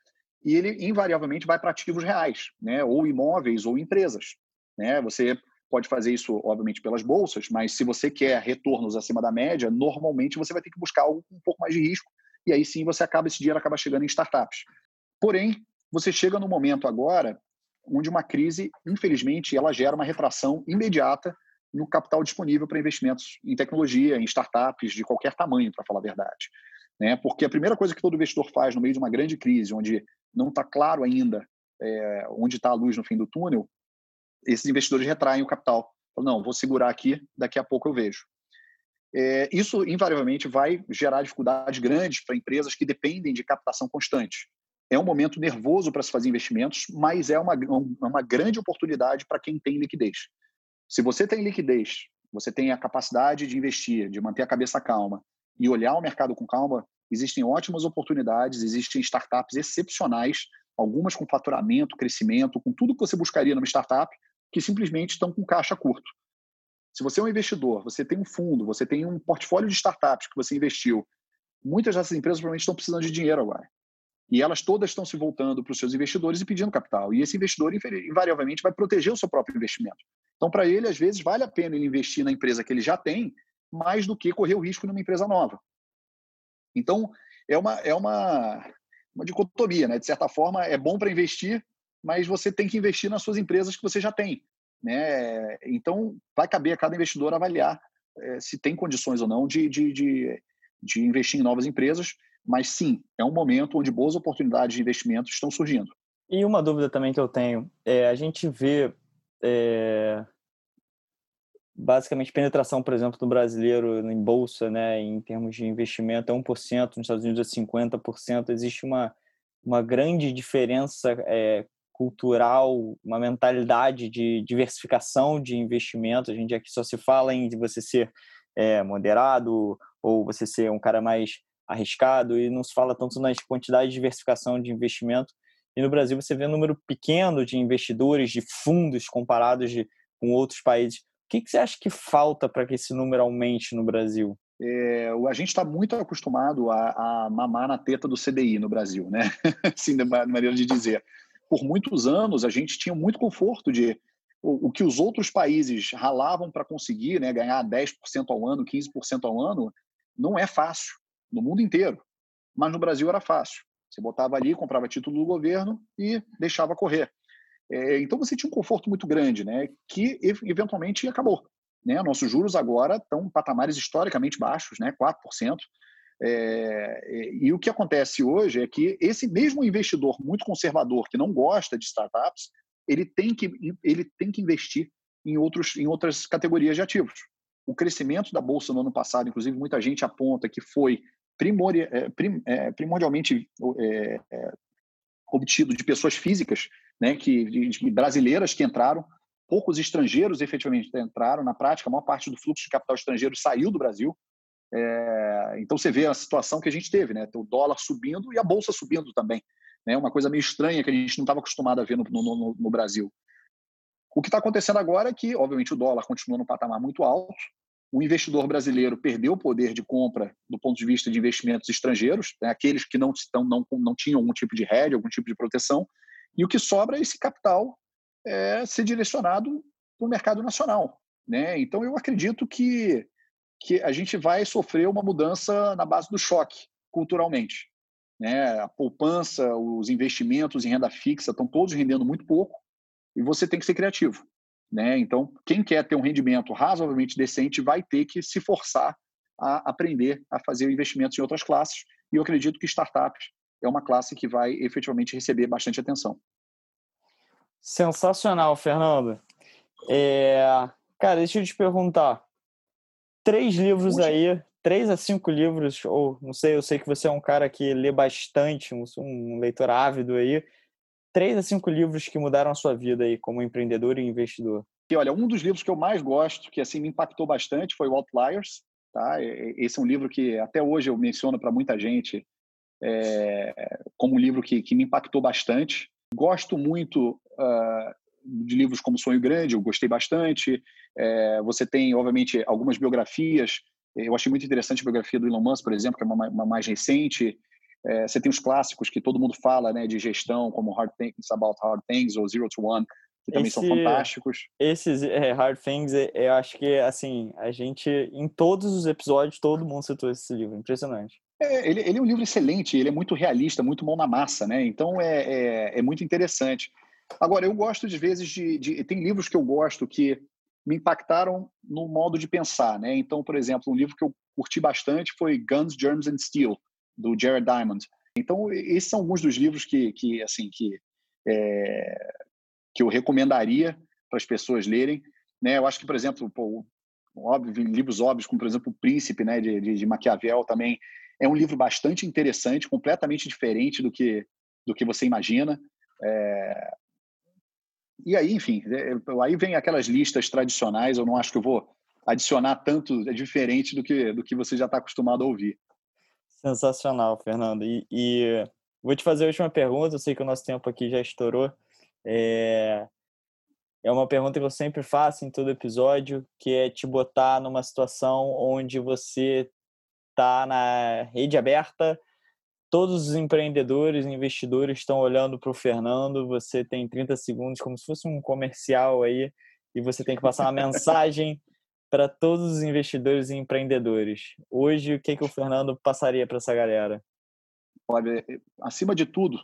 e ele invariavelmente vai para ativos reais, né? ou imóveis ou empresas. Né? Você pode fazer isso, obviamente, pelas bolsas, mas se você quer retornos acima da média, normalmente você vai ter que buscar algo com um pouco mais de risco, e aí sim você acaba, esse dinheiro acaba chegando em startups. Porém, você chega no momento agora onde uma crise, infelizmente, ela gera uma retração imediata no capital disponível para investimentos em tecnologia, em startups de qualquer tamanho, para falar a verdade. Né? Porque a primeira coisa que todo investidor faz no meio de uma grande crise, onde não está claro ainda é, onde está a luz no fim do túnel, esses investidores retraem o capital. Falam, não, vou segurar aqui, daqui a pouco eu vejo. é, isso invariavelmente vai gerar dificuldades grandes para empresas que dependem de captação constante. É um momento nervoso para se fazer investimentos, mas é uma, uma grande oportunidade para quem tem liquidez. Se você tem liquidez, você tem a capacidade de investir, de manter a cabeça calma e olhar o mercado com calma, existem ótimas oportunidades, existem startups excepcionais, algumas com faturamento, crescimento, com tudo que você buscaria numa startup, que simplesmente estão com caixa curto. Se você é um investidor, você tem um fundo, você tem um portfólio de startups que você investiu, muitas dessas empresas provavelmente estão precisando de dinheiro agora. E elas todas estão se voltando para os seus investidores e pedindo capital. E esse investidor, invariavelmente, vai proteger o seu próprio investimento. Então, para ele, às vezes, vale a pena ele investir na empresa que ele já tem, mais do que correr o risco numa empresa nova. Então, é uma, é uma, uma dicotomia. Né? De certa forma, é bom para investir, mas você tem que investir nas suas empresas que você já tem. Né? Então, vai caber a cada investidor avaliar é, se tem condições ou não de, de, de, de investir em novas empresas, mas sim, é um momento onde boas oportunidades de investimento estão surgindo. E uma dúvida também que eu tenho, é, a gente vê é, basicamente penetração, por exemplo, do brasileiro em bolsa, né, em termos de investimento é 1%, nos Estados Unidos é 50%, existe uma, uma grande diferença é, cultural, uma mentalidade de diversificação de investimento. A gente aqui só se fala em você ser é, moderado ou você ser um cara mais arriscado e não se fala tanto nas quantidades de diversificação de investimento. E no Brasil você vê um número pequeno de investidores, de fundos comparados de, com outros países. O que, que você acha que falta para que esse número aumente no Brasil? É, a gente está muito acostumado a, a, mamar na teta do CDI no Brasil, né? assim, maneira de dizer por muitos anos a gente tinha muito conforto de o, o que os outros países ralavam para conseguir, né, ganhar 10% ao ano, 15% ao ano, não é fácil no mundo inteiro. Mas no Brasil era fácil. Você botava ali, comprava título do governo e deixava correr. É, então você tinha um conforto muito grande, né, que eventualmente acabou. Né? Nossos juros agora estão em patamares historicamente baixos, né, 4%. É, e o que acontece hoje é que esse mesmo investidor muito conservador que não gosta de startups, ele tem que, ele tem que investir em, outros, em outras categorias de ativos. O crescimento da bolsa no ano passado, inclusive, muita gente aponta que foi primordia, é, prim, é, primordialmente é, obtido de pessoas físicas, né, que, de, de brasileiras que entraram, poucos estrangeiros efetivamente entraram. Na prática, a maior parte do fluxo de capital estrangeiro saiu do Brasil. É, então você vê a situação que a gente teve, né? O dólar subindo e a bolsa subindo também, né? Uma coisa meio estranha que a gente não estava acostumado a ver no, no, no Brasil. O que está acontecendo agora é que, obviamente, o dólar continua no patamar muito alto. O investidor brasileiro perdeu o poder de compra do ponto de vista de investimentos estrangeiros, né? aqueles que não, estão, não, não tinham algum tipo de hedge, algum tipo de proteção. E o que sobra é esse capital é, ser direcionado para o mercado nacional. Né? Então, eu acredito que que a gente vai sofrer uma mudança na base do choque, culturalmente. Né? A poupança, os investimentos em renda fixa estão todos rendendo muito pouco e você tem que ser criativo. Né? Então, quem quer ter um rendimento razoavelmente decente vai ter que se forçar a aprender a fazer investimentos em outras classes. E eu acredito que startups é uma classe que vai efetivamente receber bastante atenção. Sensacional, Fernando. É... Cara, deixa eu te perguntar três livros aí, três a cinco livros, ou não sei, eu sei que você é um cara que lê bastante, um, um leitor ávido aí. Três a cinco livros que mudaram a sua vida aí como empreendedor e investidor. E olha, um dos livros que eu mais gosto, que assim me impactou bastante, foi o Outliers. Tá? Esse é um livro que até hoje eu menciono para muita gente é, como um livro que, que me impactou bastante. Gosto muito uh, de livros como Sonho Grande, eu gostei bastante. É, você tem, obviamente, algumas biografias. Eu achei muito interessante a biografia do Elon Musk, por exemplo, que é uma, uma mais recente. É, você tem os clássicos que todo mundo fala, né, de gestão, como Hard Things About Hard Things ou Zero to One, que também Esse, são fantásticos. Esses é, Hard Things, é, eu acho que, assim, a gente, em todos os episódios, todo mundo citou esse livro. Impressionante. É, ele, ele, é um livro excelente, ele é muito realista, muito mão na massa, né? Então é, é, é muito interessante. Agora, eu gosto de vezes de, de, Tem livros que eu gosto que me impactaram no modo de pensar, né? Então, por exemplo, um livro que eu curti bastante foi Guns, Germs and Steel, do Jared Diamond. Então, esses são alguns dos livros que, que assim, que, é, que eu recomendaria para as pessoas lerem. Né? Eu acho que, por exemplo, pô, óbvio, livros óbvios, como por exemplo O Príncipe, né, de, de, de Maquiavel também, é um livro bastante interessante, completamente diferente do que, do que você imagina. É... E aí, enfim, é, aí vem aquelas listas tradicionais, eu não acho que eu vou adicionar tanto, é diferente do que, do que você já está acostumado a ouvir. Sensacional, Fernando. E, e, vou te fazer a última pergunta, eu sei que o nosso tempo aqui já estourou. É, é uma pergunta que eu sempre faço em todo episódio, que é te botar numa situação onde você está na rede aberta, todos os empreendedores, investidores estão olhando para o Fernando, você tem 30 segundos, como se fosse um comercial aí, e você tem que passar uma mensagem para todos os investidores e empreendedores. Hoje, o que, que o Fernando passaria para essa galera? Olha, é, acima de tudo,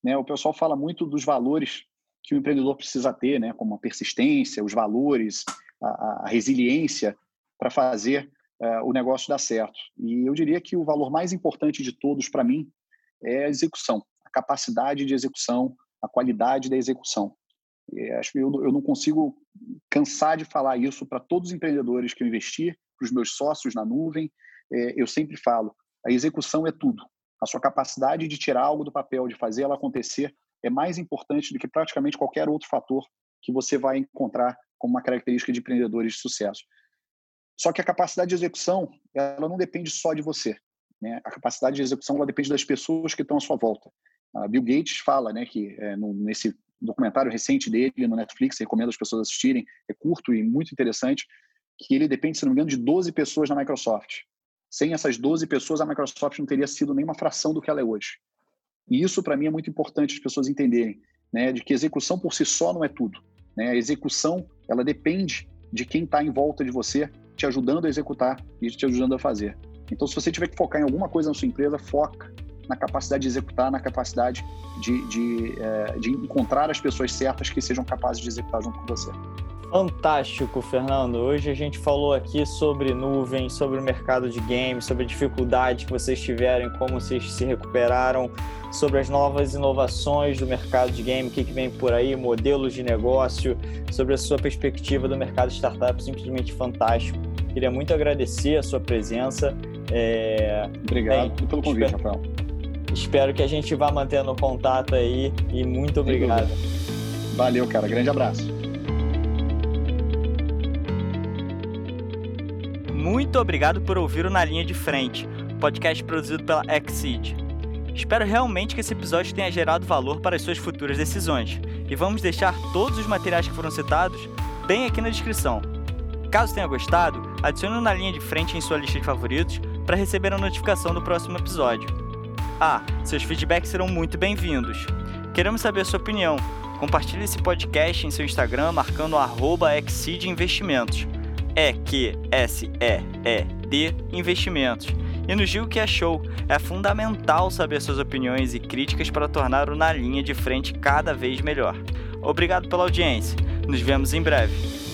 né, o pessoal fala muito dos valores que o empreendedor precisa ter, né, como a persistência, os valores, a, a resiliência para fazer uh, o negócio dar certo. E eu diria que o valor mais importante de todos para mim é a execução, a capacidade de execução, a qualidade da execução. E acho que eu, eu não consigo cansar de falar isso para todos os empreendedores que eu investi, para os meus sócios na nuvem. É, eu sempre falo: a execução é tudo. A sua capacidade de tirar algo do papel, de fazer ela acontecer, é mais importante do que praticamente qualquer outro fator que você vai encontrar como uma característica de empreendedores de sucesso. Só que a capacidade de execução, ela não depende só de você. Né? A capacidade de execução ela depende das pessoas que estão à sua volta. A Bill Gates fala, né, que é, no, nesse documentário recente dele no Netflix, recomendo as pessoas assistirem, é curto e muito interessante, que ele depende, se não me engano, de 12 pessoas na Microsoft. Sem essas 12 pessoas, a Microsoft não teria sido nem uma fração do que ela é hoje. E isso, para mim, é muito importante as pessoas entenderem, né, de que execução por si só não é tudo. Né? A execução, ela depende de quem está em volta de você, te ajudando a executar e te ajudando a fazer. Então, se você tiver que focar em alguma coisa na sua empresa, foca na capacidade de executar, na capacidade de, de, é, de encontrar as pessoas certas que sejam capazes de executar junto com você. Fantástico, Fernando. Hoje a gente falou aqui sobre nuvem, sobre o mercado de games, sobre a dificuldade que vocês tiveram, como vocês se recuperaram, sobre as novas inovações do mercado de game, o que, que vem por aí, modelos de negócio, sobre a sua perspectiva do mercado de startup, simplesmente fantástico. Queria muito agradecer a sua presença. É... Obrigado bem, pelo convite, espero... Rafael. Espero que a gente vá mantendo contato aí e muito obrigado. Valeu, cara. Grande abraço. Muito obrigado por ouvir o Na Linha de Frente, podcast produzido pela Exceed. Espero realmente que esse episódio tenha gerado valor para as suas futuras decisões e vamos deixar todos os materiais que foram citados bem aqui na descrição. Caso tenha gostado, adicione o Na Linha de Frente em sua lista de favoritos para receber a notificação do próximo episódio. Ah, seus feedbacks serão muito bem-vindos. Queremos saber a sua opinião. Compartilhe esse podcast em seu Instagram marcando arroba Investimentos. É Q S E E D Investimentos. E nos diga o que achou. É fundamental saber suas opiniões e críticas para tornar o Na Linha de Frente cada vez melhor. Obrigado pela audiência. Nos vemos em breve.